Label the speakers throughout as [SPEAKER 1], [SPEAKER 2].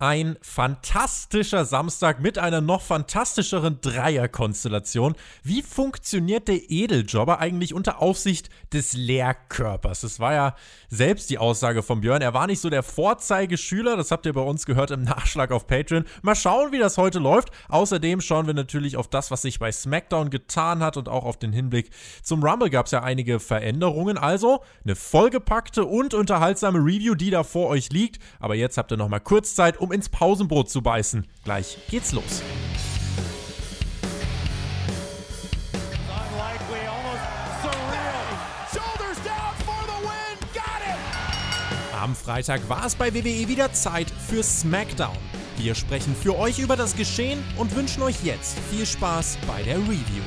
[SPEAKER 1] Ein fantastischer Samstag mit einer noch fantastischeren Dreierkonstellation. Wie funktioniert der Edeljobber eigentlich unter Aufsicht des Lehrkörpers? Das war ja selbst die Aussage von Björn. Er war nicht so der Vorzeigeschüler, das habt ihr bei uns gehört im Nachschlag auf Patreon. Mal schauen, wie das heute läuft. Außerdem schauen wir natürlich auf das, was sich bei SmackDown getan hat und auch auf den Hinblick zum Rumble gab es ja einige Veränderungen. Also eine vollgepackte und unterhaltsame Review, die da vor euch liegt. Aber jetzt habt ihr noch mal kurz Zeit, um um ins Pausenbrot zu beißen. Gleich geht's los. Am Freitag war es bei WWE wieder Zeit für SmackDown. Wir sprechen für euch über das Geschehen und wünschen euch jetzt viel Spaß bei der Review.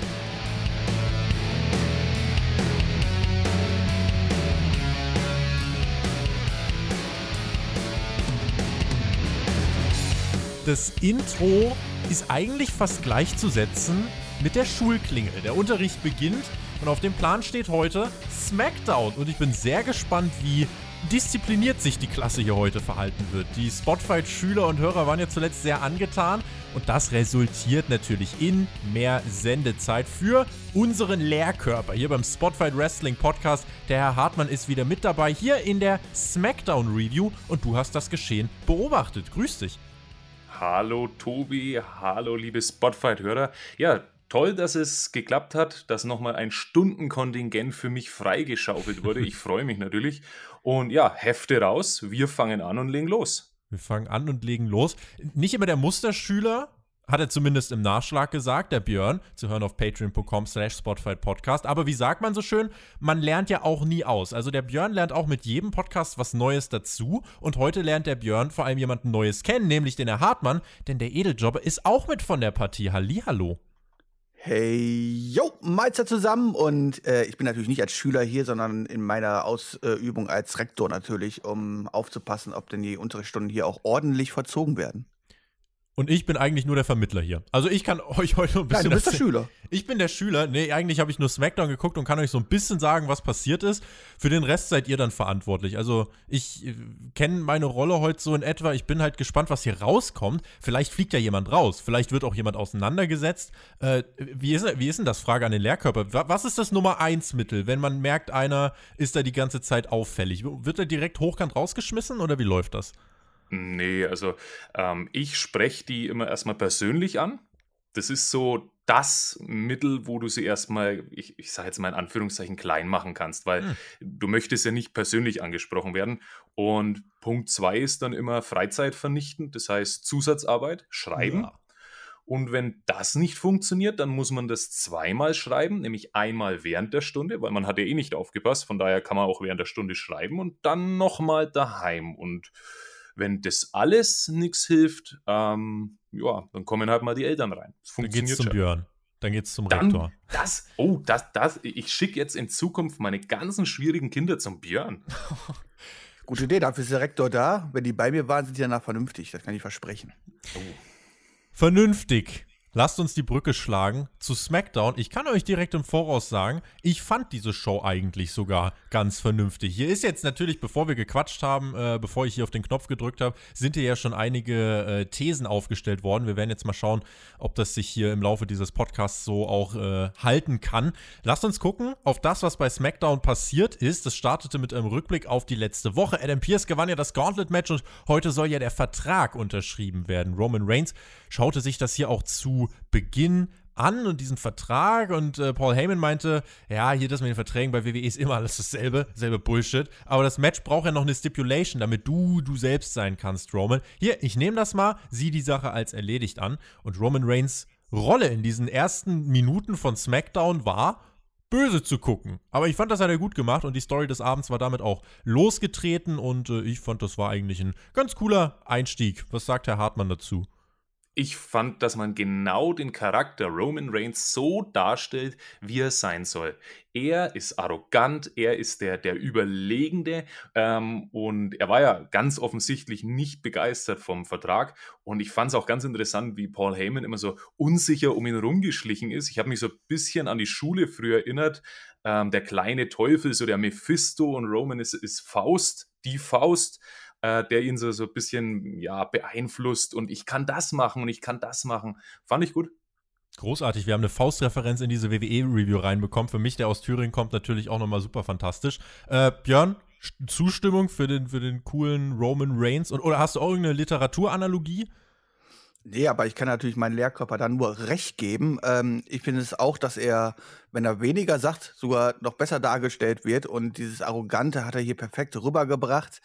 [SPEAKER 1] Das Intro ist eigentlich fast gleichzusetzen mit der Schulklingel. Der Unterricht beginnt und auf dem Plan steht heute SmackDown. Und ich bin sehr gespannt, wie diszipliniert sich die Klasse hier heute verhalten wird. Die Spotfight-Schüler und Hörer waren ja zuletzt sehr angetan und das resultiert natürlich in mehr Sendezeit für unseren Lehrkörper hier beim Spotfight Wrestling Podcast. Der Herr Hartmann ist wieder mit dabei hier in der SmackDown Review und du hast das Geschehen beobachtet. Grüß dich.
[SPEAKER 2] Hallo Tobi, hallo liebe Spotfight-Hörer. Ja, toll, dass es geklappt hat, dass nochmal ein Stundenkontingent für mich freigeschaufelt wurde. Ich freue mich natürlich. Und ja, Hefte raus, wir fangen an und legen los.
[SPEAKER 1] Wir fangen an und legen los. Nicht immer der Musterschüler, hat er zumindest im Nachschlag gesagt, der Björn, zu hören auf patreon.com slash Podcast. Aber wie sagt man so schön, man lernt ja auch nie aus. Also der Björn lernt auch mit jedem Podcast was Neues dazu. Und heute lernt der Björn vor allem jemanden Neues kennen, nämlich den Herr Hartmann, denn der Edeljobber ist auch mit von der Partie. Hallihallo.
[SPEAKER 3] Hey, yo, Meister zusammen und äh, ich bin natürlich nicht als Schüler hier, sondern in meiner Ausübung als Rektor natürlich, um aufzupassen, ob denn die Unterrichtsstunden hier auch ordentlich verzogen werden.
[SPEAKER 1] Und ich bin eigentlich nur der Vermittler hier. Also ich kann euch heute ein bisschen.
[SPEAKER 3] Nein, du bist der Schüler.
[SPEAKER 1] Ich bin der Schüler. Nee, eigentlich habe ich nur SmackDown geguckt und kann euch so ein bisschen sagen, was passiert ist. Für den Rest seid ihr dann verantwortlich. Also ich äh, kenne meine Rolle heute so in etwa. Ich bin halt gespannt, was hier rauskommt. Vielleicht fliegt ja jemand raus. Vielleicht wird auch jemand auseinandergesetzt. Äh, wie, ist, wie ist denn das? Frage an den Lehrkörper. Was ist das Nummer 1 Mittel, wenn man merkt, einer ist da die ganze Zeit auffällig? Wird er direkt hochkant rausgeschmissen oder wie läuft das?
[SPEAKER 2] Nee, also ähm, ich spreche die immer erstmal persönlich an. Das ist so das Mittel, wo du sie erstmal, ich, ich sage jetzt mal in Anführungszeichen, klein machen kannst, weil hm. du möchtest ja nicht persönlich angesprochen werden. Und Punkt zwei ist dann immer Freizeit vernichten, das heißt Zusatzarbeit, schreiben. Ja. Und wenn das nicht funktioniert, dann muss man das zweimal schreiben, nämlich einmal während der Stunde, weil man hat ja eh nicht aufgepasst, von daher kann man auch während der Stunde schreiben und dann nochmal daheim. Und wenn das alles nichts hilft, ähm, ja, dann kommen halt mal die Eltern rein.
[SPEAKER 1] Das dann geht's zum schon. Björn. Dann geht's zum
[SPEAKER 2] dann
[SPEAKER 1] Rektor.
[SPEAKER 2] Das, oh, das, das, ich schicke jetzt in Zukunft meine ganzen schwierigen Kinder zum Björn.
[SPEAKER 3] Gute Idee, dafür ist der Rektor da. Wenn die bei mir waren, sind die danach vernünftig. Das kann ich versprechen. Oh.
[SPEAKER 1] Vernünftig. Lasst uns die Brücke schlagen zu SmackDown. Ich kann euch direkt im Voraus sagen, ich fand diese Show eigentlich sogar ganz vernünftig. Hier ist jetzt natürlich, bevor wir gequatscht haben, äh, bevor ich hier auf den Knopf gedrückt habe, sind hier ja schon einige äh, Thesen aufgestellt worden. Wir werden jetzt mal schauen, ob das sich hier im Laufe dieses Podcasts so auch äh, halten kann. Lasst uns gucken auf das, was bei SmackDown passiert ist. Das startete mit einem Rückblick auf die letzte Woche. Adam Pierce gewann ja das Gauntlet-Match und heute soll ja der Vertrag unterschrieben werden. Roman Reigns schaute sich das hier auch zu Beginn an und diesen Vertrag und äh, Paul Heyman meinte, ja, hier das mit den Verträgen bei WWE ist immer alles dasselbe, selbe Bullshit, aber das Match braucht ja noch eine Stipulation, damit du du selbst sein kannst, Roman. Hier, ich nehme das mal, sieh die Sache als erledigt an und Roman Reigns Rolle in diesen ersten Minuten von SmackDown war, böse zu gucken. Aber ich fand, das hat er gut gemacht und die Story des Abends war damit auch losgetreten und äh, ich fand, das war eigentlich ein ganz cooler Einstieg. Was sagt Herr Hartmann dazu?
[SPEAKER 2] Ich fand, dass man genau den Charakter Roman Reigns so darstellt, wie er sein soll. Er ist arrogant, er ist der, der Überlegende ähm, und er war ja ganz offensichtlich nicht begeistert vom Vertrag. Und ich fand es auch ganz interessant, wie Paul Heyman immer so unsicher um ihn rumgeschlichen ist. Ich habe mich so ein bisschen an die Schule früher erinnert. Ähm, der kleine Teufel, so der Mephisto und Roman ist, ist Faust, die Faust. Äh, der ihn so, so ein bisschen ja, beeinflusst und ich kann das machen und ich kann das machen. Fand ich gut.
[SPEAKER 1] Großartig, wir haben eine Faustreferenz in diese WWE-Review reinbekommen. Für mich, der aus Thüringen kommt, natürlich auch nochmal super fantastisch. Äh, Björn, Zustimmung für den, für den coolen Roman Reigns? Und, oder hast du auch irgendeine Literaturanalogie?
[SPEAKER 3] Nee, aber ich kann natürlich meinen Lehrkörper dann nur recht geben. Ähm, ich finde es auch, dass er, wenn er weniger sagt, sogar noch besser dargestellt wird. Und dieses Arrogante hat er hier perfekt rübergebracht.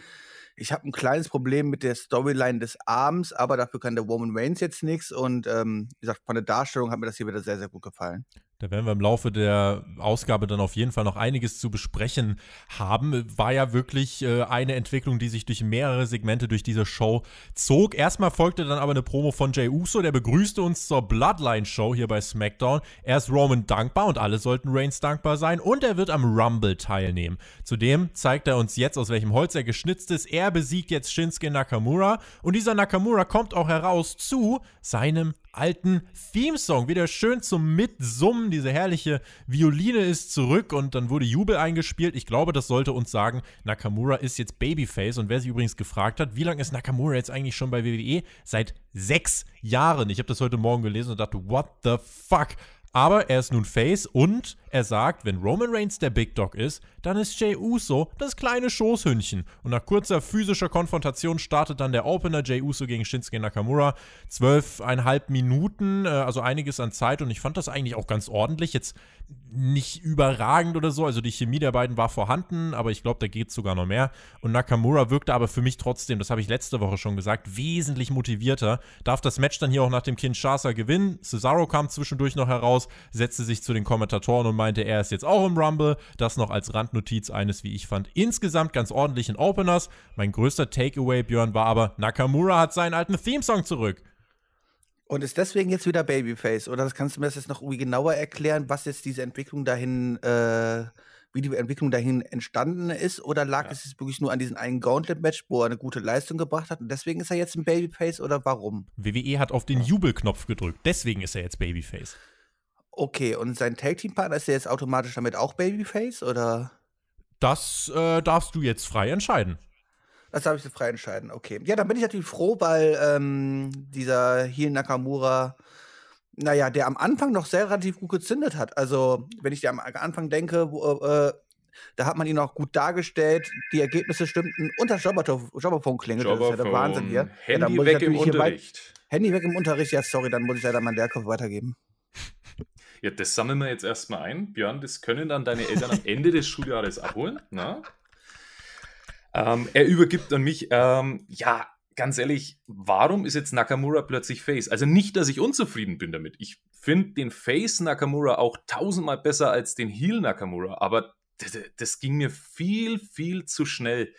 [SPEAKER 3] Ich habe ein kleines Problem mit der Storyline des Abends, aber dafür kann der Roman Reigns jetzt nichts. Und ähm, wie gesagt, von der Darstellung hat mir das hier wieder sehr, sehr gut gefallen.
[SPEAKER 1] Da werden wir im Laufe der Ausgabe dann auf jeden Fall noch einiges zu besprechen haben. War ja wirklich äh, eine Entwicklung, die sich durch mehrere Segmente durch diese Show zog. Erstmal folgte dann aber eine Promo von Jay Uso, der begrüßte uns zur Bloodline-Show hier bei SmackDown. Er ist Roman dankbar und alle sollten Reigns dankbar sein und er wird am Rumble teilnehmen. Zudem zeigt er uns jetzt, aus welchem Holz er geschnitzt ist. Er besiegt jetzt Shinsuke Nakamura und dieser Nakamura kommt auch heraus zu seinem alten Theme-Song. Wieder schön zum Mitsummen. Diese herrliche Violine ist zurück und dann wurde Jubel eingespielt. Ich glaube, das sollte uns sagen, Nakamura ist jetzt Babyface. Und wer sich übrigens gefragt hat, wie lange ist Nakamura jetzt eigentlich schon bei WWE? Seit sechs Jahren. Ich habe das heute Morgen gelesen und dachte, what the fuck? Aber er ist nun Face und er sagt, wenn Roman Reigns der Big Dog ist, dann ist Jay Uso das kleine Schoßhündchen. Und nach kurzer physischer Konfrontation startet dann der Opener Jay Uso gegen Shinsuke Nakamura. Zwölfeinhalb Minuten, äh, also einiges an Zeit und ich fand das eigentlich auch ganz ordentlich. Jetzt nicht überragend oder so. Also die Chemie der beiden war vorhanden, aber ich glaube, da geht sogar noch mehr. Und Nakamura wirkte aber für mich trotzdem, das habe ich letzte Woche schon gesagt, wesentlich motivierter. Darf das Match dann hier auch nach dem Kinshasa gewinnen. Cesaro kam zwischendurch noch heraus, setzte sich zu den Kommentatoren und meinte, er ist jetzt auch im Rumble. Das noch als Randnotiz eines, wie ich fand, insgesamt ganz ordentlichen Openers. Mein größter Takeaway, Björn, war aber, Nakamura hat seinen alten Theme-Song zurück.
[SPEAKER 3] Und ist deswegen jetzt wieder Babyface? Oder kannst du mir das jetzt noch irgendwie genauer erklären, was jetzt diese Entwicklung dahin, äh, wie die Entwicklung dahin entstanden ist? Oder lag ja. es jetzt wirklich nur an diesem einen Gauntlet-Match, wo er eine gute Leistung gebracht hat und deswegen ist er jetzt ein Babyface oder warum?
[SPEAKER 1] WWE hat auf den Jubelknopf gedrückt, deswegen ist er jetzt Babyface.
[SPEAKER 3] Okay, und sein Tag-Team-Partner ist er jetzt automatisch damit auch Babyface oder?
[SPEAKER 1] Das äh, darfst du jetzt frei entscheiden.
[SPEAKER 3] Das darf ich so frei entscheiden, okay. Ja, dann bin ich natürlich froh, weil ähm, dieser Heel Nakamura, naja, der am Anfang noch sehr relativ gut gezündet hat. Also, wenn ich dir am Anfang denke, wo, äh, da hat man ihn auch gut dargestellt, die Ergebnisse stimmten und das Jobberphone klingelt. Das ist ja der Wahnsinn hier.
[SPEAKER 2] Handy ja, weg im Unterricht.
[SPEAKER 3] Handy weg im Unterricht, ja, sorry, dann muss ich leider meinen Lehrkopf weitergeben.
[SPEAKER 2] Ja, das sammeln wir jetzt erstmal ein. Björn, das können dann deine Eltern am Ende des Schuljahres abholen. Na? Ähm, er übergibt an mich, ähm, ja, ganz ehrlich, warum ist jetzt Nakamura plötzlich Face? Also nicht, dass ich unzufrieden bin damit. Ich finde den Face Nakamura auch tausendmal besser als den Heel Nakamura, aber das, das ging mir viel, viel zu schnell.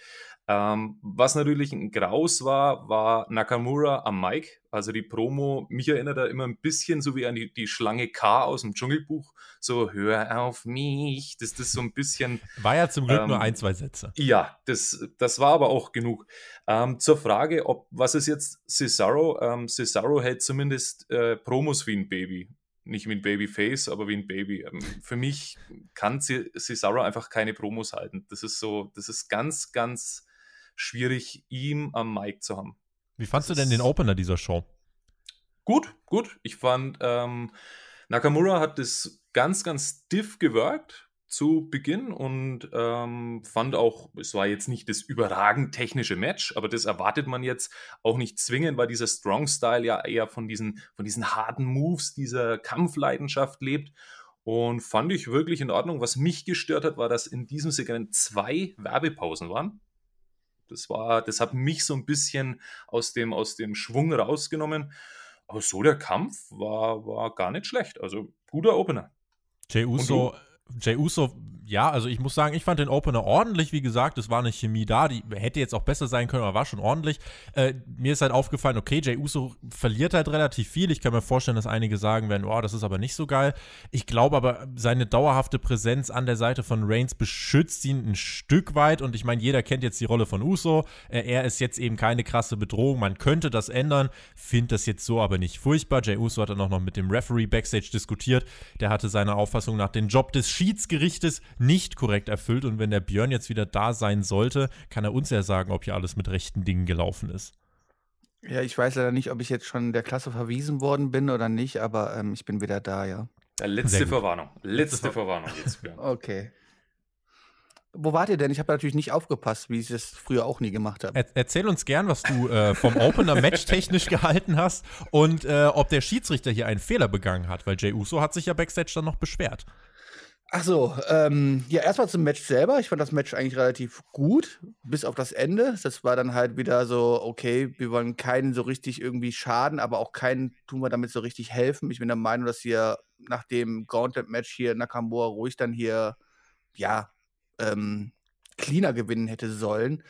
[SPEAKER 2] Ähm, was natürlich ein Graus war, war Nakamura am Mic. Also die Promo, mich erinnert er immer ein bisschen so wie an die, die Schlange K aus dem Dschungelbuch. So, hör auf mich. Das ist so ein bisschen.
[SPEAKER 1] War ja zum Glück ähm, nur ein, zwei Sätze.
[SPEAKER 2] Ja, das, das war aber auch genug. Ähm, zur Frage, ob was ist jetzt Cesaro? Ähm, Cesaro hält zumindest äh, Promos wie ein Baby nicht wie ein Babyface, aber wie ein Baby. Ähm, für mich kann Cesaro einfach keine Promos halten. Das ist so, das ist ganz, ganz schwierig, ihm am Mic zu haben.
[SPEAKER 1] Wie fandst das du denn den Opener dieser Show?
[SPEAKER 2] Gut, gut. Ich fand, ähm, Nakamura hat das ganz, ganz stiff gewirkt zu Beginn und ähm, fand auch, es war jetzt nicht das überragend technische Match, aber das erwartet man jetzt auch nicht zwingend, weil dieser Strong Style ja eher von diesen, von diesen harten Moves, dieser Kampfleidenschaft lebt. Und fand ich wirklich in Ordnung. Was mich gestört hat, war, dass in diesem Segment zwei Werbepausen waren. Das war, das hat mich so ein bisschen aus dem, aus dem Schwung rausgenommen. Aber so der Kampf war, war gar nicht schlecht. Also guter Opener.
[SPEAKER 1] Jey Uso, Jey Uso ja, also ich muss sagen, ich fand den Opener ordentlich. Wie gesagt, es war eine Chemie da, die hätte jetzt auch besser sein können, aber war schon ordentlich. Äh, mir ist halt aufgefallen, okay, Jay Uso verliert halt relativ viel. Ich kann mir vorstellen, dass einige sagen werden, oh, das ist aber nicht so geil. Ich glaube aber, seine dauerhafte Präsenz an der Seite von Reigns beschützt ihn ein Stück weit. Und ich meine, jeder kennt jetzt die Rolle von Uso. Äh, er ist jetzt eben keine krasse Bedrohung. Man könnte das ändern. Finde das jetzt so aber nicht furchtbar. Jay Uso hat dann auch noch mit dem Referee Backstage diskutiert. Der hatte seiner Auffassung nach den Job des Schiedsgerichtes nicht korrekt erfüllt. Und wenn der Björn jetzt wieder da sein sollte, kann er uns ja sagen, ob hier alles mit rechten Dingen gelaufen ist.
[SPEAKER 3] Ja, ich weiß leider nicht, ob ich jetzt schon der Klasse verwiesen worden bin oder nicht, aber ähm, ich bin wieder da, ja.
[SPEAKER 2] ja letzte Verwarnung. Letzte Verwarnung jetzt,
[SPEAKER 3] Björn. Okay. Wo wart ihr denn? Ich habe natürlich nicht aufgepasst, wie ich es früher auch nie gemacht habe.
[SPEAKER 1] Er erzähl uns gern, was du äh, vom Opener Match technisch gehalten hast und äh, ob der Schiedsrichter hier einen Fehler begangen hat, weil Jay Uso hat sich ja backstage dann noch beschwert.
[SPEAKER 3] Ach so, ähm, ja, erstmal zum Match selber. Ich fand das Match eigentlich relativ gut, bis auf das Ende. Das war dann halt wieder so, okay, wir wollen keinen so richtig irgendwie schaden, aber auch keinen tun wir damit so richtig helfen. Ich bin der Meinung, dass hier nach dem Gauntlet-Match hier Nakamura ruhig dann hier, ja, ähm, cleaner gewinnen hätte sollen.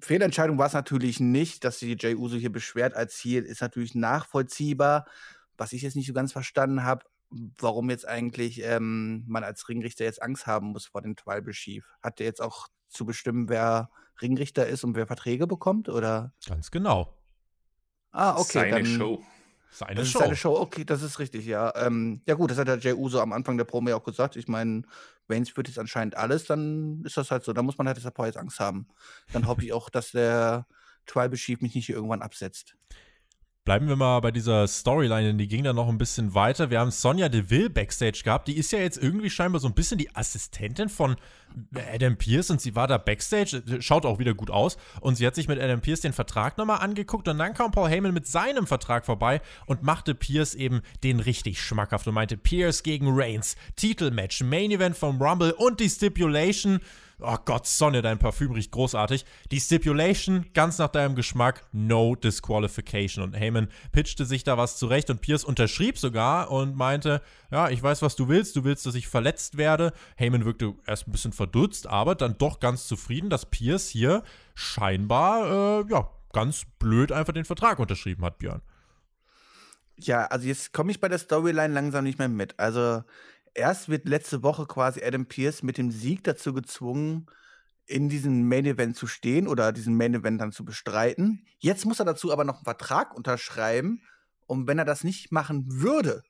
[SPEAKER 3] Fehlentscheidung war es natürlich nicht, dass sich Jay Uso hier beschwert als Ziel, ist natürlich nachvollziehbar. Was ich jetzt nicht so ganz verstanden habe, warum jetzt eigentlich ähm, man als Ringrichter jetzt Angst haben muss vor dem Tribal Chief. Hat der jetzt auch zu bestimmen, wer Ringrichter ist und wer Verträge bekommt, oder?
[SPEAKER 1] Ganz genau.
[SPEAKER 3] Ah, okay.
[SPEAKER 2] Seine dann, Show.
[SPEAKER 3] Seine das Show. Ist seine Show, okay, das ist richtig, ja. Ähm, ja gut, das hat der Jay Uso am Anfang der Promo ja auch gesagt. Ich meine, Reigns wird jetzt anscheinend alles, dann ist das halt so. Da muss man halt deshalb jetzt Angst haben. Dann hoffe ich auch, dass der Tribal Chief mich nicht hier irgendwann absetzt.
[SPEAKER 1] Bleiben wir mal bei dieser Storyline, denn die ging dann noch ein bisschen weiter. Wir haben Sonja Deville backstage gehabt. Die ist ja jetzt irgendwie scheinbar so ein bisschen die Assistentin von Adam Pierce und sie war da backstage. Schaut auch wieder gut aus. Und sie hat sich mit Adam Pierce den Vertrag nochmal angeguckt und dann kam Paul Heyman mit seinem Vertrag vorbei und machte Pierce eben den richtig schmackhaft und meinte Pierce gegen Reigns. Titelmatch, Main Event vom Rumble und die Stipulation Oh Gott, Sonne, dein Parfüm riecht großartig. Die Stipulation, ganz nach deinem Geschmack, no disqualification. Und Heyman pitchte sich da was zurecht und Pierce unterschrieb sogar und meinte, ja, ich weiß, was du willst. Du willst, dass ich verletzt werde. Heyman wirkte erst ein bisschen verdutzt, aber dann doch ganz zufrieden, dass Pierce hier scheinbar, äh, ja, ganz blöd einfach den Vertrag unterschrieben hat, Björn.
[SPEAKER 3] Ja, also jetzt komme ich bei der Storyline langsam nicht mehr mit. Also erst wird letzte Woche quasi Adam Pierce mit dem Sieg dazu gezwungen, in diesem Main Event zu stehen oder diesen Main Event dann zu bestreiten. Jetzt muss er dazu aber noch einen Vertrag unterschreiben. Und wenn er das nicht machen würde,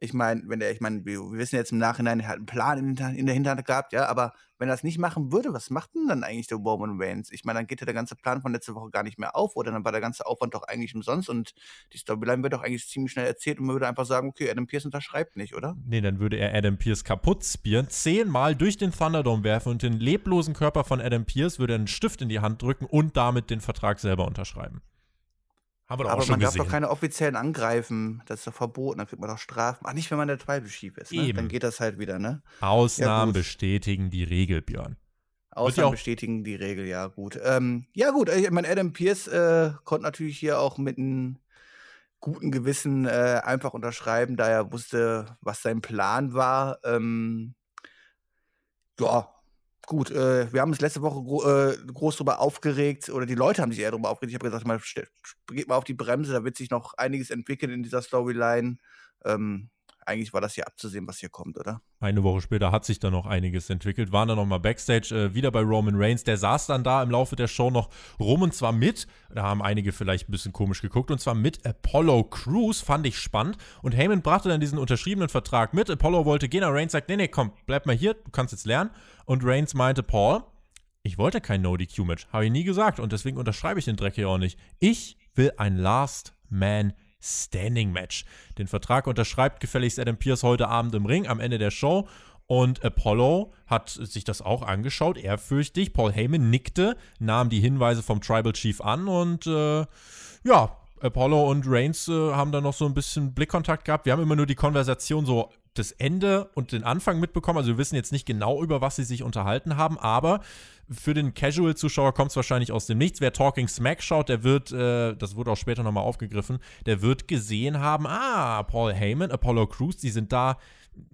[SPEAKER 3] ich meine, wenn der, ich meine, wir, wissen jetzt im Nachhinein, er hat einen Plan in, in, der Hinterhand gehabt, ja, aber wenn er das nicht machen würde, was macht denn dann eigentlich der Roman Reigns? Ich meine, dann geht ja der ganze Plan von letzter Woche gar nicht mehr auf oder dann war der ganze Aufwand doch eigentlich umsonst und die Storyline wird doch eigentlich ziemlich schnell erzählt und man würde einfach sagen, okay, Adam Pierce unterschreibt nicht, oder?
[SPEAKER 1] Nee, dann würde er Adam Pierce kaputt spieren, zehnmal durch den Thunderdome werfen und den leblosen Körper von Adam Pierce würde einen Stift in die Hand drücken und damit den Vertrag selber unterschreiben.
[SPEAKER 3] Haben wir doch Aber auch schon man gesehen. darf doch keine offiziellen angreifen. Das ist doch verboten. Dann kriegt man doch Strafen. Ach, nicht, wenn man der Tribal Chief ist. Ne? Dann geht das halt wieder, ne?
[SPEAKER 1] Ausnahmen ja, bestätigen die Regel, Björn.
[SPEAKER 3] Ausnahmen bestätigen die Regel, ja, gut. Ähm, ja, gut. Ich meine, Adam Pierce äh, konnte natürlich hier auch mit einem guten Gewissen äh, einfach unterschreiben, da er wusste, was sein Plan war. Ähm, ja, gut, äh, wir haben uns letzte Woche gro äh, groß darüber aufgeregt, oder die Leute haben sich eher darüber aufgeregt. Ich habe gesagt, mal, geht mal auf die Bremse, da wird sich noch einiges entwickeln in dieser Storyline. Ähm, eigentlich war das hier abzusehen, was hier kommt, oder?
[SPEAKER 1] Eine Woche später hat sich da noch einiges entwickelt. Waren dann nochmal Backstage, äh, wieder bei Roman Reigns. Der saß dann da im Laufe der Show noch rum und zwar mit, da haben einige vielleicht ein bisschen komisch geguckt, und zwar mit Apollo Crews, fand ich spannend. Und Heyman brachte dann diesen unterschriebenen Vertrag mit. Apollo wollte gehen, aber Reigns sagt, nee, nee, komm, bleib mal hier, du kannst jetzt lernen. Und Reigns meinte, Paul, ich wollte kein No-DQ-Match, habe ich nie gesagt und deswegen unterschreibe ich den Dreck hier auch nicht. Ich will ein Last Man Standing Match. Den Vertrag unterschreibt gefälligst Adam Pierce heute Abend im Ring am Ende der Show. Und Apollo hat sich das auch angeschaut, ehrfürchtig. Paul Heyman nickte, nahm die Hinweise vom Tribal Chief an und äh, ja, Apollo und Reigns äh, haben da noch so ein bisschen Blickkontakt gehabt. Wir haben immer nur die Konversation so das Ende und den Anfang mitbekommen. Also wir wissen jetzt nicht genau, über was sie sich unterhalten haben, aber für den Casual-Zuschauer kommt es wahrscheinlich aus dem Nichts. Wer Talking Smack schaut, der wird, äh, das wurde auch später nochmal aufgegriffen, der wird gesehen haben, ah, Paul Heyman, Apollo Crews, die sind da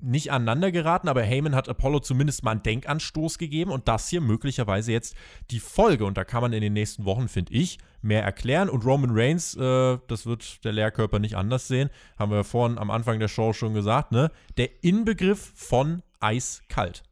[SPEAKER 1] nicht aneinander geraten, aber Heyman hat Apollo zumindest mal einen Denkanstoß gegeben und das hier möglicherweise jetzt die Folge. Und da kann man in den nächsten Wochen, finde ich, mehr erklären. Und Roman Reigns, äh, das wird der Lehrkörper nicht anders sehen, haben wir vorhin am Anfang der Show schon gesagt, ne? Der Inbegriff von eiskalt.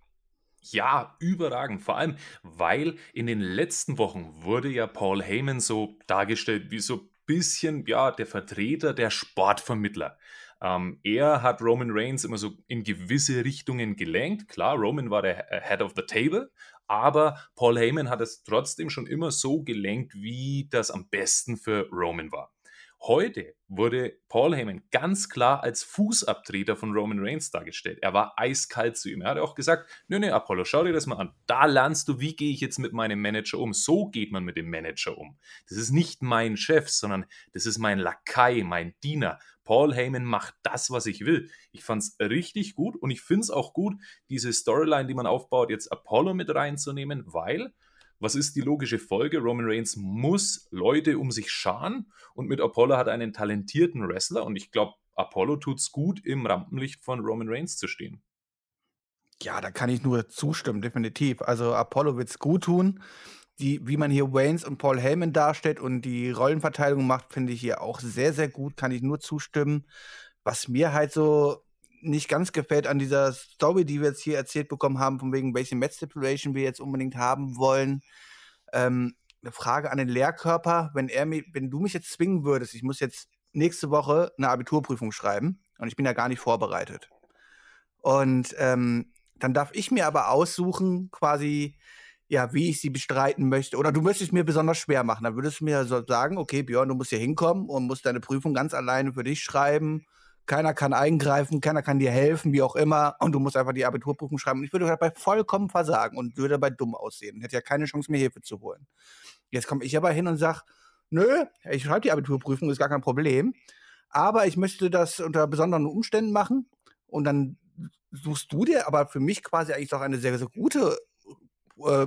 [SPEAKER 2] Ja, überragend. Vor allem, weil in den letzten Wochen wurde ja Paul Heyman so dargestellt wie so bisschen, ja, der Vertreter, der Sportvermittler. Ähm, er hat Roman Reigns immer so in gewisse Richtungen gelenkt. Klar, Roman war der Head of the Table, aber Paul Heyman hat es trotzdem schon immer so gelenkt, wie das am besten für Roman war. Heute wurde Paul Heyman ganz klar als Fußabtreter von Roman Reigns dargestellt. Er war eiskalt zu ihm. Er hat auch gesagt, nö, nö, Apollo, schau dir das mal an. Da lernst du, wie gehe ich jetzt mit meinem Manager um. So geht man mit dem Manager um. Das ist nicht mein Chef, sondern das ist mein Lakai, mein Diener. Paul Heyman macht das, was ich will. Ich fand es richtig gut und ich finde es auch gut, diese Storyline, die man aufbaut, jetzt Apollo mit reinzunehmen, weil was ist die logische Folge? Roman Reigns muss Leute um sich scharen und mit Apollo hat er einen talentierten Wrestler und ich glaube, Apollo tut es gut, im Rampenlicht von Roman Reigns zu stehen.
[SPEAKER 3] Ja, da kann ich nur zustimmen, definitiv. Also Apollo wird es gut tun. Die, wie man hier Waynes und Paul Heyman darstellt und die Rollenverteilung macht, finde ich hier auch sehr, sehr gut, kann ich nur zustimmen. Was mir halt so nicht ganz gefällt an dieser Story, die wir jetzt hier erzählt bekommen haben, von wegen welche Match Stipulation wir jetzt unbedingt haben wollen. Ähm, eine Frage an den Lehrkörper, wenn er mir, wenn du mich jetzt zwingen würdest, ich muss jetzt nächste Woche eine Abiturprüfung schreiben und ich bin ja gar nicht vorbereitet. Und ähm, dann darf ich mir aber aussuchen, quasi, ja, wie ich sie bestreiten möchte. Oder du möchtest mir besonders schwer machen. Dann würdest du mir so sagen, okay, Björn, du musst hier hinkommen und musst deine Prüfung ganz alleine für dich schreiben keiner kann eingreifen, keiner kann dir helfen, wie auch immer, und du musst einfach die Abiturprüfung schreiben. Und ich würde dabei vollkommen versagen und würde dabei dumm aussehen. Hätte ja keine Chance, mir Hilfe zu holen. Jetzt komme ich aber hin und sage, nö, ich schreibe die Abiturprüfung, ist gar kein Problem. Aber ich möchte das unter besonderen Umständen machen. Und dann suchst du dir aber für mich quasi eigentlich doch eine sehr, sehr gute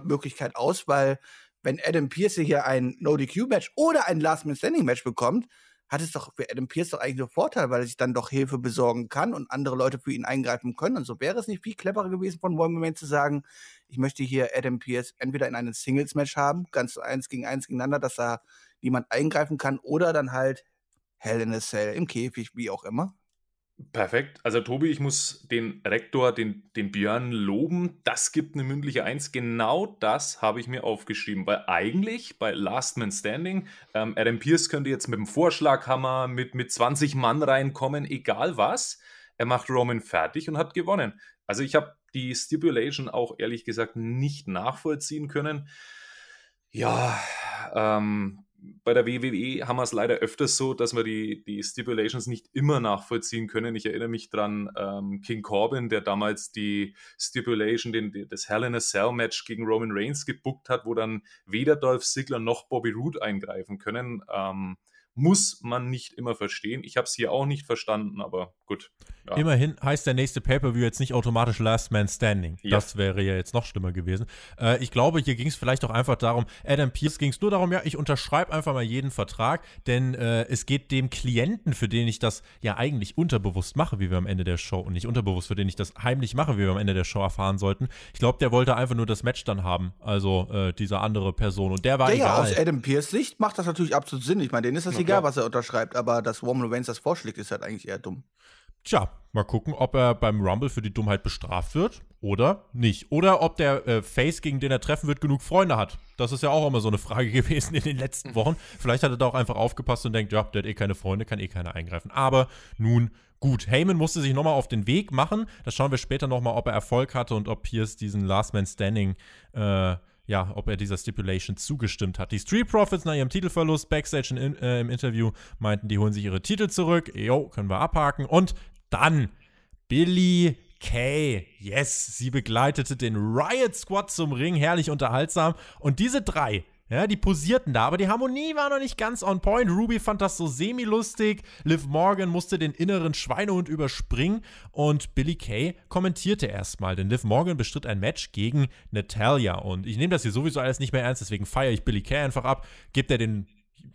[SPEAKER 3] Möglichkeit aus, weil wenn Adam Pierce hier ein No-DQ-Match oder ein Last-Man-Standing-Match bekommt, hat es doch für Adam Pierce doch eigentlich einen Vorteil, weil er sich dann doch Hilfe besorgen kann und andere Leute für ihn eingreifen können. Und so wäre es nicht viel cleverer gewesen von Roman zu sagen, ich möchte hier Adam Pierce entweder in einem Singles-Match haben, ganz eins gegen eins gegeneinander, dass da niemand eingreifen kann, oder dann halt Hell in a Cell im Käfig, wie auch immer.
[SPEAKER 2] Perfekt. Also Tobi, ich muss den Rektor, den, den Björn loben. Das gibt eine mündliche Eins. Genau das habe ich mir aufgeschrieben. Weil eigentlich bei Last Man Standing, ähm, Adam Pierce könnte jetzt mit dem Vorschlaghammer mit, mit 20 Mann reinkommen, egal was. Er macht Roman fertig und hat gewonnen. Also ich habe die Stipulation auch ehrlich gesagt nicht nachvollziehen können. Ja, ähm, bei der WWE haben wir es leider öfters so, dass wir die, die Stipulations nicht immer nachvollziehen können. Ich erinnere mich dran, ähm, King Corbin, der damals die Stipulation, den, das Hell in a Cell Match gegen Roman Reigns gebuckt hat, wo dann weder Dolph Ziggler noch Bobby Roode eingreifen können. Ähm, muss man nicht immer verstehen. Ich habe es hier auch nicht verstanden, aber gut.
[SPEAKER 1] Ja. Immerhin heißt der nächste Pay-Per-View jetzt nicht automatisch Last Man Standing. Ja. Das wäre ja jetzt noch schlimmer gewesen. Äh, ich glaube, hier ging es vielleicht auch einfach darum, Adam Pierce ging es nur darum, ja, ich unterschreibe einfach mal jeden Vertrag, denn äh, es geht dem Klienten, für den ich das ja eigentlich unterbewusst mache, wie wir am Ende der Show, und nicht unterbewusst, für den ich das heimlich mache, wie wir am Ende der Show erfahren sollten. Ich glaube, der wollte einfach nur das Match dann haben, also äh, diese andere Person. Und der war
[SPEAKER 3] ja,
[SPEAKER 1] egal.
[SPEAKER 3] Ja, aus Adam Pierce Sicht macht das natürlich absolut Sinn. Ich meine, denen ist das okay. Egal, was er unterschreibt, aber dass Roman Reigns das vorschlägt, ist halt eigentlich eher dumm.
[SPEAKER 1] Tja, mal gucken, ob er beim Rumble für die Dummheit bestraft wird oder nicht. Oder ob der äh, Face, gegen den er treffen wird, genug Freunde hat. Das ist ja auch immer so eine Frage gewesen in den letzten Wochen. Vielleicht hat er da auch einfach aufgepasst und denkt, ja, der hat eh keine Freunde, kann eh keiner eingreifen. Aber nun gut. Heyman musste sich nochmal auf den Weg machen. Das schauen wir später nochmal, ob er Erfolg hatte und ob Pierce diesen Last Man Standing äh, ja, ob er dieser Stipulation zugestimmt hat. Die Street Profits nach ihrem Titelverlust backstage in, äh, im Interview meinten, die holen sich ihre Titel zurück. Jo, können wir abhaken. Und dann Billy Kay. Yes, sie begleitete den Riot Squad zum Ring, herrlich unterhaltsam. Und diese drei ja, die posierten da, aber die Harmonie war noch nicht ganz on point. Ruby fand das so semi-lustig. Liv Morgan musste den inneren Schweinehund überspringen und Billy Kay kommentierte erstmal, denn Liv Morgan bestritt ein Match gegen Natalia. Und ich nehme das hier sowieso alles nicht mehr ernst, deswegen feiere ich Billy Kay einfach ab. Gibt er den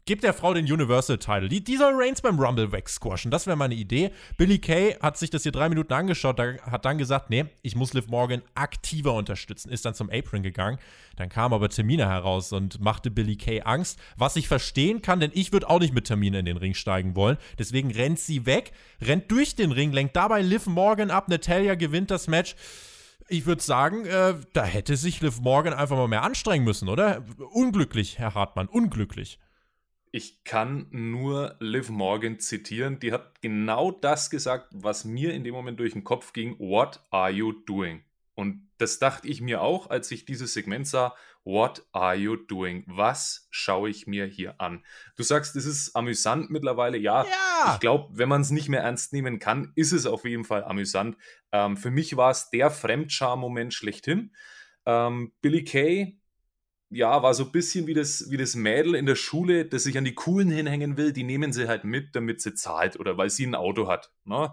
[SPEAKER 1] Gebt der Frau den Universal-Title. Die, die soll Reigns beim Rumble wegsquashen. Das wäre meine Idee. Billy Kay hat sich das hier drei Minuten angeschaut, hat dann gesagt, nee, ich muss Liv Morgan aktiver unterstützen. Ist dann zum Apron gegangen. Dann kam aber Termine heraus und machte Billy Kay Angst. Was ich verstehen kann, denn ich würde auch nicht mit Termine in den Ring steigen wollen. Deswegen rennt sie weg, rennt durch den Ring, lenkt dabei Liv Morgan ab. Natalia gewinnt das Match ich würde sagen, äh, da hätte sich Liv Morgan einfach mal mehr anstrengen müssen, oder? Unglücklich, Herr Hartmann, unglücklich.
[SPEAKER 2] Ich kann nur Liv Morgan zitieren. Die hat genau das gesagt, was mir in dem Moment durch den Kopf ging. What are you doing? Und das dachte ich mir auch, als ich dieses Segment sah. What are you doing? Was schaue ich mir hier an? Du sagst, es ist amüsant mittlerweile. Ja, ja. ich glaube, wenn man es nicht mehr ernst nehmen kann, ist es auf jeden Fall amüsant. Ähm, für mich war es der Fremdscham-Moment schlechthin. Ähm, Billy Kay, ja, war so ein bisschen wie das, wie das Mädel in der Schule, das sich an die Coolen hinhängen will. Die nehmen sie halt mit, damit sie zahlt oder weil sie ein Auto hat. Ne?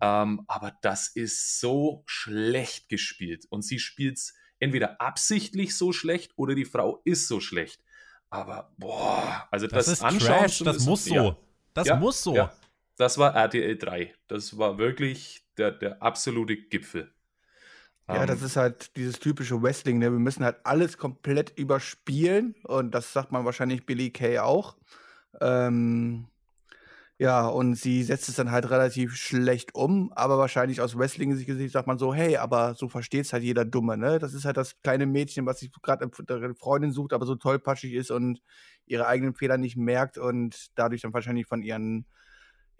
[SPEAKER 2] Ähm, aber das ist so schlecht gespielt. Und sie spielt es entweder absichtlich so schlecht oder die Frau ist so schlecht. Aber boah, also das,
[SPEAKER 1] das ist Anschauen Trash, das muss so. Ja, das ja, muss so. Ja,
[SPEAKER 2] das war RTL 3. Das war wirklich der, der absolute Gipfel.
[SPEAKER 3] Ja, das ähm. ist halt dieses typische Wrestling. Ne? Wir müssen halt alles komplett überspielen. Und das sagt man wahrscheinlich Billy Kay auch. Ähm, ja, und sie setzt es dann halt relativ schlecht um, aber wahrscheinlich aus Wrestling-Sicht sagt man so, hey, aber so versteht es halt jeder Dumme, ne? Das ist halt das kleine Mädchen, was sich gerade eine Freundin sucht, aber so tollpatschig ist und ihre eigenen Fehler nicht merkt und dadurch dann wahrscheinlich von ihren,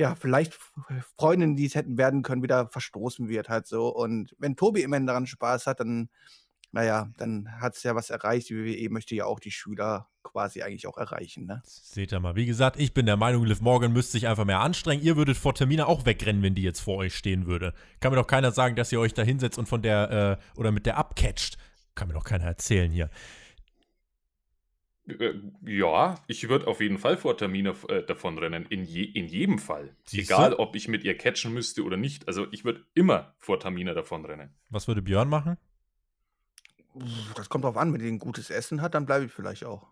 [SPEAKER 3] ja, vielleicht Freundinnen, die es hätten werden können, wieder verstoßen wird halt so. Und wenn Tobi immerhin daran Spaß hat, dann naja, dann hat es ja was erreicht. Die WWE möchte ja auch die Schüler quasi eigentlich auch erreichen. Ne?
[SPEAKER 1] Seht ihr mal. Wie gesagt, ich bin der Meinung, Liv Morgan müsste sich einfach mehr anstrengen. Ihr würdet vor Termina auch wegrennen, wenn die jetzt vor euch stehen würde. Kann mir doch keiner sagen, dass ihr euch da hinsetzt und von der äh, oder mit der abcatcht. Kann mir doch keiner erzählen hier.
[SPEAKER 2] Äh, ja, ich würde auf jeden Fall vor Termina äh, davonrennen. In, je, in jedem Fall. Siehst Egal, ob ich mit ihr catchen müsste oder nicht. Also ich würde immer vor Tamina davonrennen.
[SPEAKER 1] Was würde Björn machen?
[SPEAKER 3] Das kommt drauf an, wenn die ein gutes Essen hat, dann bleibe ich vielleicht auch.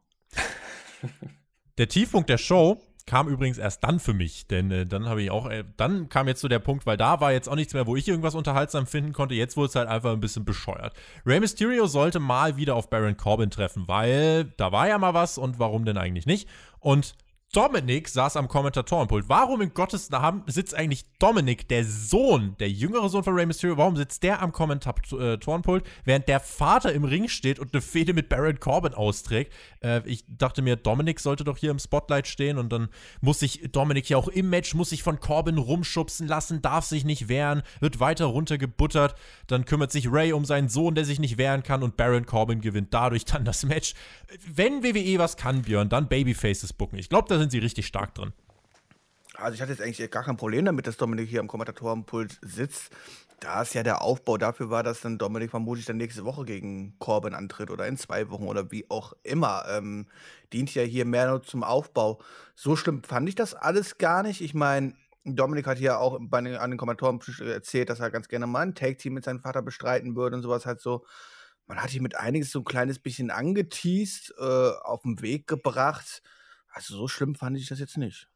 [SPEAKER 1] Der Tiefpunkt der Show kam übrigens erst dann für mich, denn äh, dann habe ich auch, äh, dann kam jetzt so der Punkt, weil da war jetzt auch nichts mehr, wo ich irgendwas unterhaltsam finden konnte. Jetzt wurde es halt einfach ein bisschen bescheuert. Rey Mysterio sollte mal wieder auf Baron Corbin treffen, weil da war ja mal was und warum denn eigentlich nicht? Und Dominik saß am Kommentatorenpult. Warum in Gottes Namen sitzt eigentlich Dominik, der Sohn, der jüngere Sohn von Rey Mysterio, warum sitzt der am Kommentatorenpult, während der Vater im Ring steht und eine Fehde mit Baron Corbin austrägt? Äh, ich dachte mir, Dominik sollte doch hier im Spotlight stehen und dann muss sich Dominik ja auch im Match, muss sich von Corbin rumschubsen lassen, darf sich nicht wehren, wird weiter runtergebuttert. Dann kümmert sich Ray um seinen Sohn, der sich nicht wehren kann und Baron Corbin gewinnt dadurch dann das Match. Wenn WWE was kann, Björn, dann Babyfaces bucken. Ich glaube, sind sie richtig stark drin.
[SPEAKER 3] Also ich hatte jetzt eigentlich gar kein Problem damit, dass Dominik hier am Kommentatorenpult sitzt. Da es ja der Aufbau dafür war, dass dann Dominik vermutlich dann nächste Woche gegen Corbin antritt oder in zwei Wochen oder wie auch immer. Ähm, dient ja hier mehr nur zum Aufbau. So schlimm fand ich das alles gar nicht. Ich meine, Dominik hat ja auch bei den, an den Kommentatoren erzählt, dass er ganz gerne mal ein Tag-Team mit seinem Vater bestreiten würde und sowas halt so. Man hat ihn mit einiges so ein kleines bisschen angeteased, äh, auf den Weg gebracht. Also so schlimm fand ich das jetzt nicht.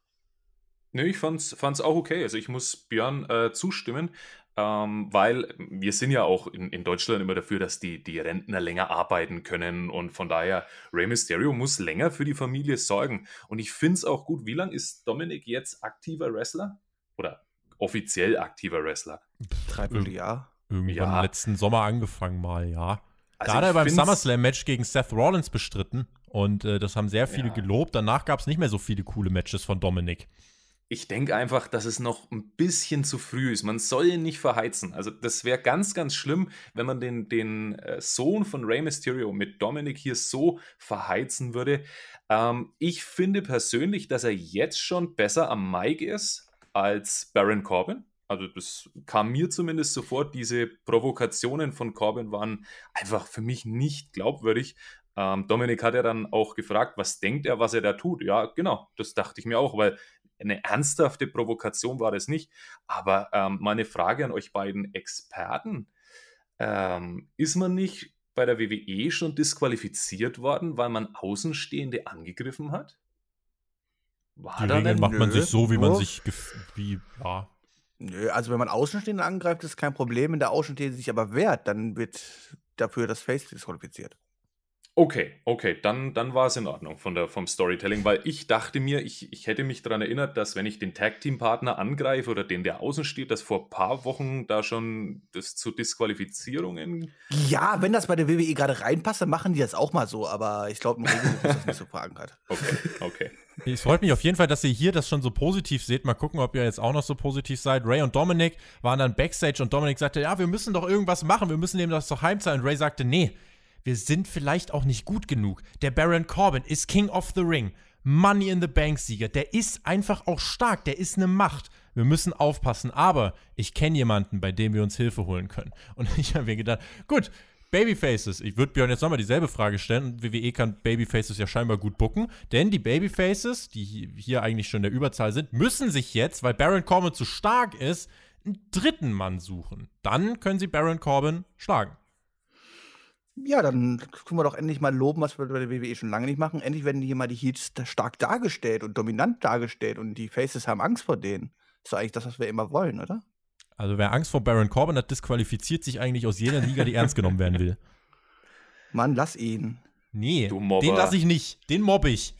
[SPEAKER 2] Nö, ich fand's, fand's auch okay. Also ich muss Björn äh, zustimmen, ähm, weil wir sind ja auch in, in Deutschland immer dafür, dass die, die Rentner länger arbeiten können und von daher Rey Mysterio muss länger für die Familie sorgen. Und ich finde es auch gut. Wie lange ist Dominik jetzt aktiver Wrestler? Oder offiziell aktiver Wrestler?
[SPEAKER 3] Dreiviertel Jahr.
[SPEAKER 1] Irgendwann ja. letzten Sommer angefangen mal, ja. Also Gerade beim SummerSlam-Match gegen Seth Rollins bestritten. Und äh, das haben sehr viele ja. gelobt. Danach gab es nicht mehr so viele coole Matches von Dominik.
[SPEAKER 2] Ich denke einfach, dass es noch ein bisschen zu früh ist. Man soll ihn nicht verheizen. Also, das wäre ganz, ganz schlimm, wenn man den, den äh, Sohn von Rey Mysterio mit Dominik hier so verheizen würde. Ähm, ich finde persönlich, dass er jetzt schon besser am Mic ist als Baron Corbin. Also das kam mir zumindest sofort. Diese Provokationen von Corbin waren einfach für mich nicht glaubwürdig. Ähm, Dominik hat ja dann auch gefragt, was denkt er, was er da tut. Ja, genau, das dachte ich mir auch, weil eine ernsthafte Provokation war das nicht. Aber ähm, meine Frage an euch beiden Experten, ähm, ist man nicht bei der WWE schon disqualifiziert worden, weil man Außenstehende angegriffen hat?
[SPEAKER 1] War Die da Regeln macht man sich so, wie man sich, wie, ja.
[SPEAKER 3] Nö, also wenn man Außenstehende angreift, ist kein Problem. Wenn der Außenstehende sich aber wehrt, dann wird dafür das Face disqualifiziert.
[SPEAKER 2] Okay, okay, dann, dann war es in Ordnung von der, vom Storytelling, weil ich dachte mir, ich, ich hätte mich daran erinnert, dass wenn ich den Tag-Team-Partner angreife oder den, der außen steht, dass vor ein paar Wochen da schon das zu Disqualifizierungen.
[SPEAKER 3] Ja, wenn das bei der WWE gerade reinpasst, dann machen die das auch mal so, aber ich glaube, im Regelbuch ist das nicht so verankert.
[SPEAKER 2] Okay, okay.
[SPEAKER 1] Es freut mich auf jeden Fall, dass ihr hier das schon so positiv seht. Mal gucken, ob ihr jetzt auch noch so positiv seid. Ray und Dominic waren dann Backstage und Dominic sagte, ja, wir müssen doch irgendwas machen, wir müssen dem das doch heimzahlen. Und Ray sagte, nee, wir sind vielleicht auch nicht gut genug. Der Baron Corbin ist King of the Ring, Money in the Bank Sieger. Der ist einfach auch stark, der ist eine Macht. Wir müssen aufpassen, aber ich kenne jemanden, bei dem wir uns Hilfe holen können. Und ich habe mir gedacht, gut, Babyfaces. Ich würde Björn jetzt nochmal dieselbe Frage stellen. WWE kann Babyfaces ja scheinbar gut bucken, denn die Babyfaces, die hier eigentlich schon in der Überzahl sind, müssen sich jetzt, weil Baron Corbin zu stark ist, einen dritten Mann suchen. Dann können sie Baron Corbin schlagen.
[SPEAKER 3] Ja, dann tun wir doch endlich mal loben, was wir bei der WWE schon lange nicht machen. Endlich werden hier mal die Heats stark dargestellt und dominant dargestellt und die Faces haben Angst vor denen. Das ist eigentlich das, was wir immer wollen, oder?
[SPEAKER 1] Also wer Angst vor Baron Corbin hat, disqualifiziert sich eigentlich aus jeder Liga, die ernst genommen werden will.
[SPEAKER 3] Mann, lass ihn.
[SPEAKER 1] Nee, den lasse ich nicht. Den mobb ich.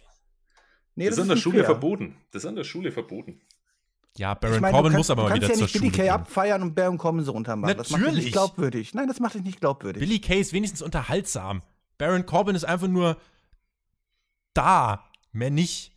[SPEAKER 3] Nee,
[SPEAKER 2] Das, ist an der Schule
[SPEAKER 3] fair.
[SPEAKER 2] verboten. Das ist an der Schule verboten.
[SPEAKER 1] Ja,
[SPEAKER 3] Ich
[SPEAKER 1] Baron
[SPEAKER 3] meine,
[SPEAKER 1] Corbin
[SPEAKER 3] du
[SPEAKER 1] muss
[SPEAKER 3] kannst,
[SPEAKER 1] aber
[SPEAKER 3] du
[SPEAKER 1] mal
[SPEAKER 3] kannst
[SPEAKER 1] wieder
[SPEAKER 3] ja
[SPEAKER 1] zur
[SPEAKER 3] nicht Billy
[SPEAKER 1] Schule
[SPEAKER 3] Kay abfeiern und Baron Corbin so runtermachen. Das macht dich
[SPEAKER 1] Natürlich.
[SPEAKER 3] nicht glaubwürdig. Nein, das macht dich nicht glaubwürdig.
[SPEAKER 1] Billy Kay ist wenigstens unterhaltsam. Baron Corbin ist einfach nur da, mehr nicht.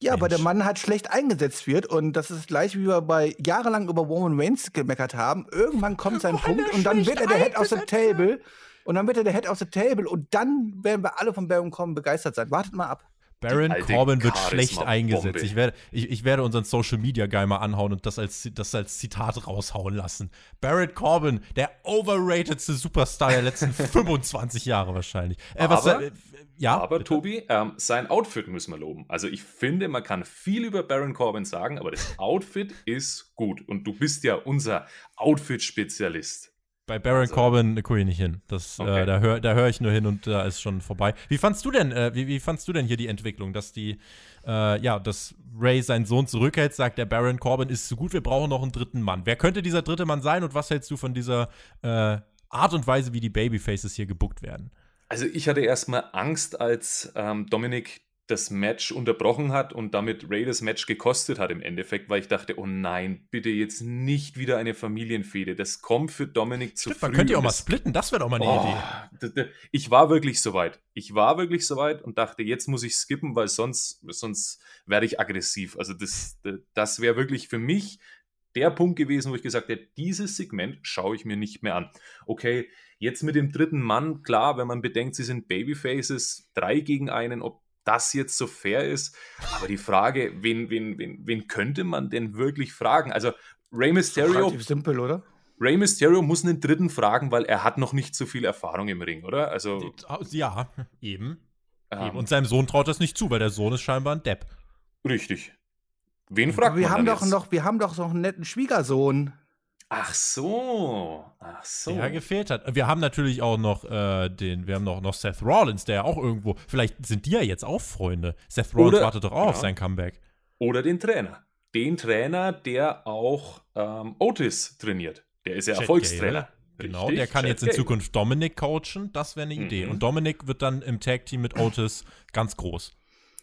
[SPEAKER 3] Ja, aber
[SPEAKER 1] Mensch.
[SPEAKER 3] der Mann halt schlecht eingesetzt wird und das ist gleich, wie wir bei jahrelang über Roman Reigns gemeckert haben. Irgendwann kommt sein Punkt und dann wird er der Head of the Table. Und dann wird er der Head of the Table und dann werden wir alle von Baron Corbin begeistert sein. Wartet mal ab.
[SPEAKER 1] Baron Corbin wird schlecht eingesetzt. Ich werde, ich, ich werde unseren Social Media Guy mal anhauen und das als, das als Zitat raushauen lassen. Baron Corbin, der overratedste Superstar der letzten 25 Jahre wahrscheinlich. Äh, was,
[SPEAKER 2] Aber-
[SPEAKER 1] äh, ja,
[SPEAKER 2] aber
[SPEAKER 1] bitte?
[SPEAKER 2] Tobi, ähm, sein Outfit müssen wir loben. Also ich finde, man kann viel über Baron Corbin sagen, aber das Outfit ist gut. Und du bist ja unser Outfit-Spezialist.
[SPEAKER 1] Bei Baron
[SPEAKER 2] Also-
[SPEAKER 1] Corbin gucke ich nicht hin. Das,
[SPEAKER 2] Okay.
[SPEAKER 1] äh, da höre da hör ich nur hin und da ist schon vorbei. Wie fandst du denn, äh, wie, wie fandst du denn hier die Entwicklung, dass die, äh, ja, dass Ray seinen Sohn zurückhält, sagt, der Baron Corbin ist zu gut, wir brauchen noch einen dritten Mann. Wer könnte dieser dritte Mann sein und was hältst du von dieser äh, Art und Weise, wie die Babyfaces hier gebuckt werden?
[SPEAKER 2] Also ich hatte erstmal Angst, als ähm, Dominik das Match unterbrochen hat und damit Ray das Match gekostet hat im Endeffekt, weil ich dachte, oh nein, bitte jetzt nicht wieder eine Familienfehde. Das kommt für Dominik zu
[SPEAKER 1] Stimmt,
[SPEAKER 2] früh.
[SPEAKER 1] man könnte ja auch mal splitten, das wäre doch mal eine
[SPEAKER 2] Oh,
[SPEAKER 1] Idee.
[SPEAKER 2] Ich war wirklich soweit. Ich war wirklich soweit und dachte, jetzt muss ich skippen, weil sonst, sonst werde ich aggressiv. Also das, das wäre wirklich für mich der Punkt gewesen, wo ich gesagt hätte, dieses Segment schaue ich mir nicht mehr an. Okay, jetzt mit dem dritten Mann, klar, wenn man bedenkt, sie sind Babyfaces, drei gegen einen, ob das jetzt so fair ist. Aber die Frage, wen, wen, wen, wen könnte man denn wirklich fragen? Also Rey Mysterio,
[SPEAKER 3] Relativ simpel, oder?
[SPEAKER 2] Rey Mysterio muss einen dritten fragen, weil er hat noch nicht so viel Erfahrung im Ring, oder? Also
[SPEAKER 1] Ja, eben.
[SPEAKER 2] ähm,
[SPEAKER 1] eben. Und seinem Sohn traut das nicht zu, weil der Sohn ist scheinbar ein Depp.
[SPEAKER 2] richtig. Wen fragt
[SPEAKER 3] wir
[SPEAKER 2] man
[SPEAKER 3] haben doch
[SPEAKER 2] jetzt?
[SPEAKER 3] noch, wir haben doch noch einen netten Schwiegersohn.
[SPEAKER 2] Ach so, ach so.
[SPEAKER 1] der gefehlt hat. Wir haben natürlich auch noch äh, den, wir haben noch, noch Seth Rollins, der ja auch irgendwo, vielleicht sind die ja jetzt auch Freunde. Seth Rollins
[SPEAKER 2] Oder-
[SPEAKER 1] wartet doch auch auf
[SPEAKER 2] ja.
[SPEAKER 1] sein Comeback.
[SPEAKER 2] Oder den Trainer. Den Trainer, der auch ähm, Otis trainiert. Der ist ja
[SPEAKER 1] Chad
[SPEAKER 2] Erfolgstrainer.
[SPEAKER 1] Gable. Genau,
[SPEAKER 2] Richtig,
[SPEAKER 1] der kann
[SPEAKER 2] Chad
[SPEAKER 1] jetzt in. Zukunft Dominic coachen, das wäre eine Idee.
[SPEAKER 2] Mhm.
[SPEAKER 1] Und Dominic wird dann im Tag-Team mit Otis ganz groß.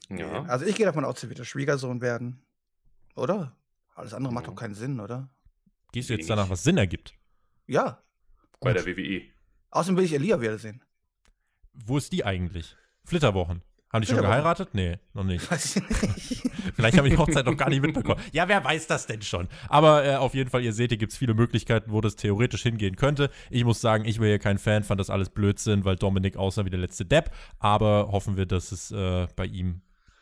[SPEAKER 2] Ja.
[SPEAKER 3] Also ich gehe davon aus, er wird der Schwiegersohn werden. Oder? Alles andere macht
[SPEAKER 2] Ja.
[SPEAKER 3] doch keinen Sinn, oder?
[SPEAKER 1] Gehst du jetzt danach, was Sinn ergibt?
[SPEAKER 3] Ja.
[SPEAKER 2] Bei
[SPEAKER 1] Gut.
[SPEAKER 2] der WWE.
[SPEAKER 3] Außerdem will ich Elia wiedersehen.
[SPEAKER 1] Wo ist die eigentlich? Flitterwochen. Haben die schon geheiratet? Nee, noch nicht.
[SPEAKER 3] Weiß ich nicht.
[SPEAKER 1] Vielleicht habe ich die Hochzeit noch gar nicht mitbekommen. Ja, wer weiß das denn schon? Aber äh, auf jeden Fall, ihr seht, hier gibt es viele Möglichkeiten, wo das theoretisch hingehen könnte. Ich muss sagen, ich war hier kein Fan, fand das alles Blödsinn, weil Dominik aussah wie der letzte Depp. Aber hoffen wir, dass es äh, bei ihm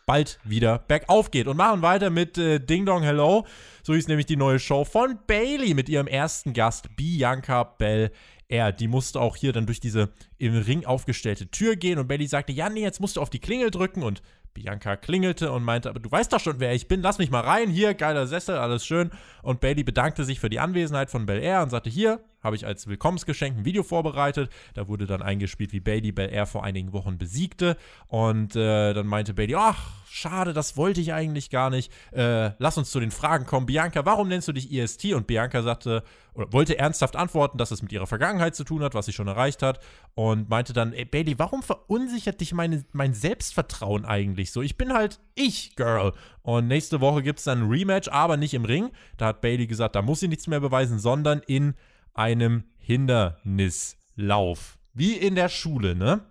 [SPEAKER 1] bald wieder bergauf geht. Und machen weiter mit äh, Ding Dong Hello. So hieß nämlich die neue Show von Bailey mit ihrem ersten Gast, Bianca Bell. Er, die musste auch hier dann durch diese im Ring aufgestellte Tür gehen und Bailey sagte, ja, nee, jetzt musst du auf die Klingel drücken und Bianca klingelte und meinte, aber du weißt doch schon, wer ich bin, lass mich mal rein, hier, geiler Sessel, alles schön. Und Bailey bedankte sich für die Anwesenheit von Bel Air und sagte, hier, habe ich als Willkommensgeschenk ein Video vorbereitet. Da wurde dann eingespielt, wie Bailey Belair vor einigen Wochen besiegte. Und äh, dann meinte Bailey, ach, schade, das wollte ich eigentlich gar nicht. Äh, lass uns zu den Fragen kommen. Bianca, warum nennst du dich EST? Und Bianca sagte, oder wollte ernsthaft antworten, dass es mit ihrer Vergangenheit zu tun hat, was sie schon erreicht hat. Und meinte dann, ey, Bailey, warum verunsichert dich meine, mein Selbstvertrauen eigentlich so? Ich bin halt ich, Girl. Und nächste Woche gibt es dann ein Rematch, aber nicht im Ring. Da hat Bailey gesagt, da muss sie nichts mehr beweisen, sondern in einem Hindernislauf. Wie in der Schule, ne?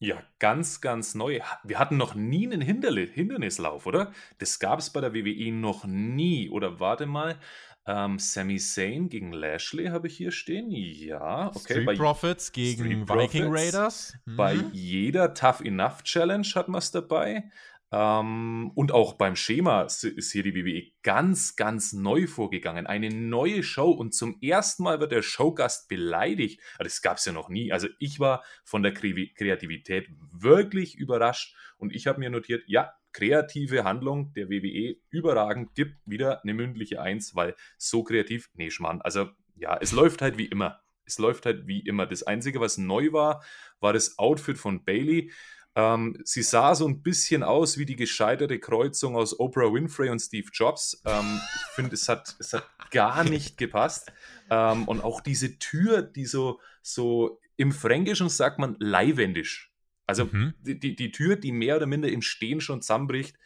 [SPEAKER 2] Ja, ganz, ganz neu. Wir hatten noch nie einen Hinderli Hindernislauf, oder? Das gab es bei der WWE noch nie. Oder warte mal, ähm, Sami Zayn gegen Lashley habe ich hier stehen. Ja, okay.
[SPEAKER 1] Street
[SPEAKER 2] bei
[SPEAKER 1] Profits gegen
[SPEAKER 2] Street
[SPEAKER 1] Viking
[SPEAKER 2] Profits.
[SPEAKER 1] Raiders.
[SPEAKER 2] Bei
[SPEAKER 1] Mhm.
[SPEAKER 2] jeder Tough Enough Challenge hat man es dabei. Ähm, und auch beim Schema ist hier die WWE ganz, ganz neu vorgegangen. Eine neue Show und zum ersten Mal wird der Showgast beleidigt. Ah, Das gab es ja noch nie. Also ich war von der Kre- Kreativität wirklich überrascht und ich habe mir notiert, ja, kreative Handlung der WWE überragend, gibt wieder eine mündliche Eins, weil so kreativ, nee, Schmarrn. Also ja, es läuft halt wie immer. Es läuft halt wie immer. Das Einzige, was neu war, war das Outfit von Bailey. Ähm, sie sah so ein bisschen aus wie die gescheiterte Kreuzung aus Oprah Winfrey und Steve Jobs. Ähm, ich finde, es hat, es hat gar nicht gepasst. Ähm, und auch diese Tür, die so, so im Fränkischen sagt man leihwendisch. Also
[SPEAKER 1] Mhm.
[SPEAKER 2] die, die, die Tür, die mehr oder minder im Stehen schon zusammenbricht.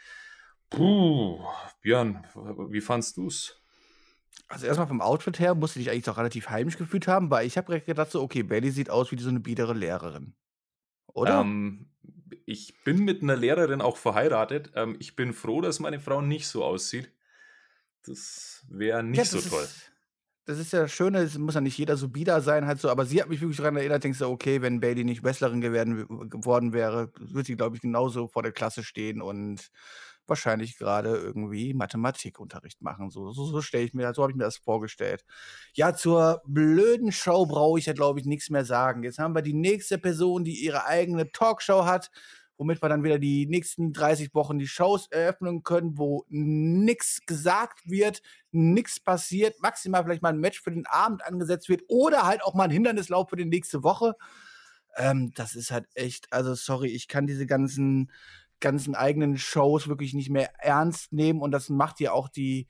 [SPEAKER 2] Puh, Björn, wie fandst du's?
[SPEAKER 3] Also erstmal vom Outfit her musste ich eigentlich doch relativ heimisch gefühlt haben, weil ich habe gedacht so, okay, Bailey sieht aus wie so eine biedere Lehrerin. Oder?
[SPEAKER 2] Ähm, ich bin mit einer Lehrerin auch verheiratet. Ähm, ich bin froh, dass meine Frau nicht so aussieht. Das wäre nicht
[SPEAKER 3] Ja,
[SPEAKER 2] so
[SPEAKER 3] das
[SPEAKER 2] toll.
[SPEAKER 3] Ist, das ist ja das Schöne, es muss ja nicht jeder so bieder sein, halt so, aber sie hat mich wirklich daran erinnert, denkst du, okay, wenn Bailey nicht Wrestlerin geworden, geworden wäre, würde sie, glaube ich, genauso vor der Klasse stehen und wahrscheinlich gerade irgendwie Mathematikunterricht machen. So, so, so stelle ich mir das, so habe ich mir das vorgestellt. Ja, zur blöden Show brauche ich ja, glaube ich, nichts mehr sagen. Jetzt haben wir die nächste Person, die ihre eigene Talkshow hat, womit wir dann wieder die nächsten 30 Wochen die Shows eröffnen können, wo nichts gesagt wird, nichts passiert, maximal vielleicht mal ein Match für den Abend angesetzt wird oder halt auch mal ein Hindernislauf für die nächste Woche. Ähm, das ist halt echt, also sorry, ich kann diese ganzen, ganzen eigenen Shows wirklich nicht mehr ernst nehmen und das macht ja auch die,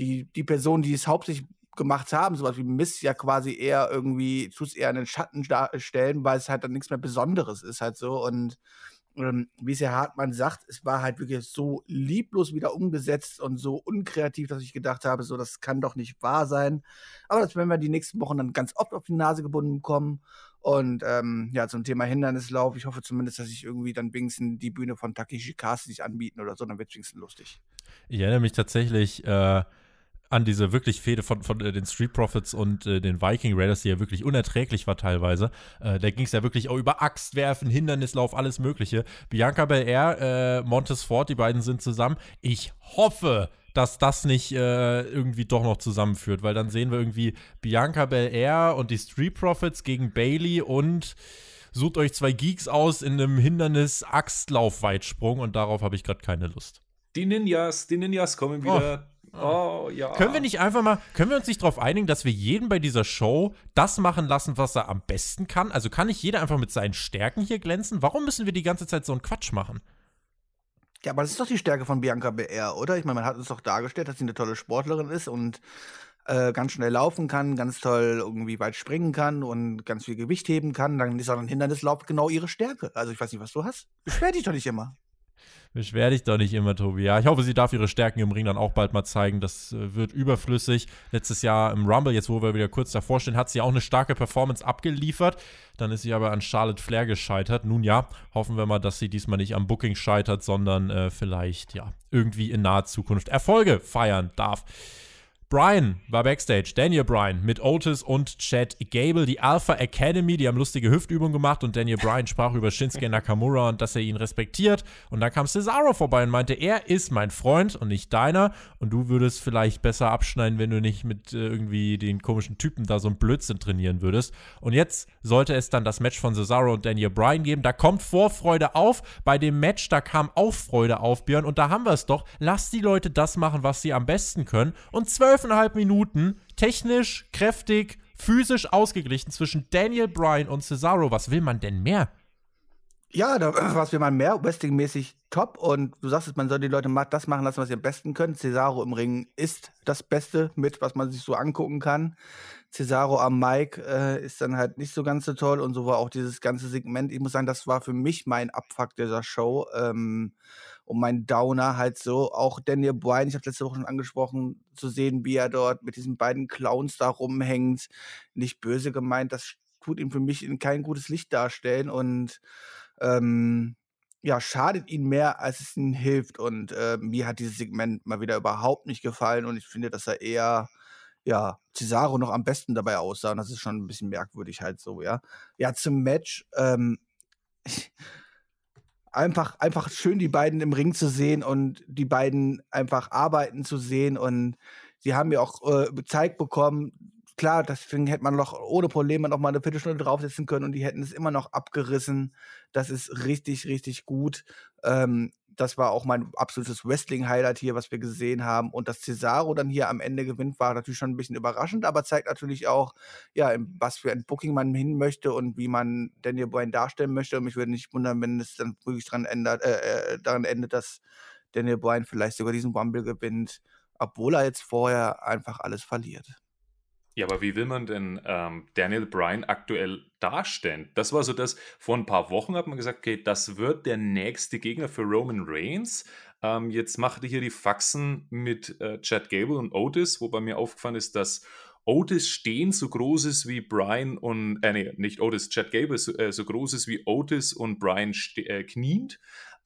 [SPEAKER 3] die, die Personen, die es hauptsächlich gemacht haben, sowas wie Mist ja quasi eher irgendwie, tut es eher in den Schatten da- stellen, weil es halt dann nichts mehr Besonderes ist halt so und ähm, wie es Herr Hartmann sagt, es war halt wirklich so lieblos wieder umgesetzt und so unkreativ, dass ich gedacht habe, so, das kann doch nicht wahr sein. Aber das werden wir die nächsten Wochen dann ganz oft auf die Nase gebunden bekommen. Und ähm, ja, zum Thema Hindernislauf, ich hoffe zumindest, dass ich irgendwie dann wenigstens die Bühne von Takeshi Kasi sich anbieten oder so, dann wird es lustig.
[SPEAKER 1] Ich erinnere mich tatsächlich äh, an diese wirklich Fehde von, von äh, den Street Profits und äh, den Viking Raiders, die ja wirklich unerträglich war teilweise. Äh, da ging es ja wirklich auch über Axtwerfen, Hindernislauf, alles Mögliche. Bianca Belair, äh, Montes Ford, die beiden sind zusammen. Ich hoffe, dass das nicht äh, irgendwie doch noch zusammenführt, weil dann sehen wir irgendwie Bianca Belair und die Street Profits gegen Bailey und sucht euch zwei Geeks aus in einem Hindernis-Axtlauf-Weitsprung und darauf habe ich gerade keine Lust.
[SPEAKER 2] Die Ninjas, die Ninjas kommen wieder. Oh, ja.
[SPEAKER 1] Können wir nicht einfach mal, können wir uns nicht darauf einigen, dass wir jeden bei dieser Show das machen lassen, was er am besten kann? Also kann nicht jeder einfach mit seinen Stärken hier glänzen? Warum müssen wir die ganze Zeit so einen Quatsch machen?
[SPEAKER 3] Ja, aber das ist doch die Stärke von Bianca BR, oder? Ich meine, man hat uns doch dargestellt, dass sie eine tolle Sportlerin ist und äh, ganz schnell laufen kann, ganz toll irgendwie weit springen kann und ganz viel Gewicht heben kann. Dann ist auch ein Hindernislauf genau ihre Stärke. Also ich weiß nicht, was du hast. Beschwer dich doch nicht immer.
[SPEAKER 1] Beschwer dich doch nicht immer, Tobi. Ja, ich hoffe, sie darf ihre Stärken im Ring dann auch bald mal zeigen. Das äh, wird überflüssig. Letztes Jahr im Rumble, jetzt wo wir wieder kurz davor stehen, hat sie auch eine starke Performance abgeliefert. Dann ist sie aber an Charlotte Flair gescheitert. Nun ja, hoffen wir mal, dass sie diesmal nicht am Booking scheitert, sondern äh, vielleicht ja irgendwie in naher Zukunft Erfolge feiern darf. Brian war backstage, Daniel Bryan mit Otis und Chad Gable, die Alpha Academy, die haben lustige Hüftübungen gemacht und Daniel Bryan sprach über Shinsuke Nakamura und dass er ihn respektiert. Und dann kam Cesaro vorbei und meinte, er ist mein Freund und nicht deiner und du würdest vielleicht besser abschneiden, wenn du nicht mit äh, irgendwie den komischen Typen da so ein Blödsinn trainieren würdest. Und jetzt sollte es dann das Match von Cesaro und Daniel Bryan geben. Da kommt Vorfreude auf. Bei dem Match, da kam auch Freude auf, Björn. Und da haben wir es doch. Lass die Leute das machen, was sie am besten können. Und zwölfeinhalb Minuten, technisch, kräftig, physisch ausgeglichen zwischen Daniel Bryan und Cesaro. Was will man denn mehr?
[SPEAKER 3] Ja, da was will man mehr, Wrestling-mäßig top. Und du sagst man soll die Leute das machen lassen, was sie am besten können. Cesaro im Ring ist das Beste mit, was man sich so angucken kann. Cesaro am Mic äh, ist dann halt nicht so ganz so toll und so war auch dieses ganze Segment. Ich muss sagen, das war für mich mein Abfuck dieser Show ähm, und mein Downer halt so. Auch Daniel Bryan, ich habe letzte Woche schon angesprochen, zu sehen, wie er dort mit diesen beiden Clowns da rumhängt. Nicht böse gemeint, das tut ihm für mich in kein gutes Licht darstellen und ähm, ja, schadet ihn mehr, als es ihm hilft. Und äh, mir hat dieses Segment mal wieder überhaupt nicht gefallen und ich finde, dass er eher ja, Cesaro noch am besten dabei aussah. Und das ist schon ein bisschen merkwürdig halt so, ja. Ja, zum Match. Ähm, einfach, einfach schön, die beiden im Ring zu sehen und die beiden einfach arbeiten zu sehen. Und sie haben ja auch äh, gezeigt bekommen, klar, deswegen hätte man noch ohne Probleme noch mal eine Viertelstunde draufsetzen können und die hätten es immer noch abgerissen. Das ist richtig, richtig gut. Ähm, das war auch mein absolutes Wrestling-Highlight hier, was wir gesehen haben. Und dass Cesaro dann hier am Ende gewinnt, war natürlich schon ein bisschen überraschend, aber zeigt natürlich auch, ja, was für ein Booking man hin möchte und wie man Daniel Bryan darstellen möchte. Und mich würde nicht wundern, wenn es dann wirklich daran, ändert, äh, äh, daran endet, dass Daniel Bryan vielleicht sogar diesen Rumble gewinnt, obwohl er jetzt vorher einfach alles verliert.
[SPEAKER 2] Ja, aber wie will man denn ähm, Daniel Bryan aktuell darstellen? Das war so das, vor ein paar Wochen hat man gesagt, okay, das wird der nächste Gegner für Roman Reigns. Ähm, jetzt macht er hier die Faxen mit äh, Chad Gable und Otis, wobei mir aufgefallen ist, dass Otis stehen so groß ist wie Brian und, äh, nee, nicht Otis, Chad Gable so, äh, so groß ist wie Otis und Brian äh, kniend.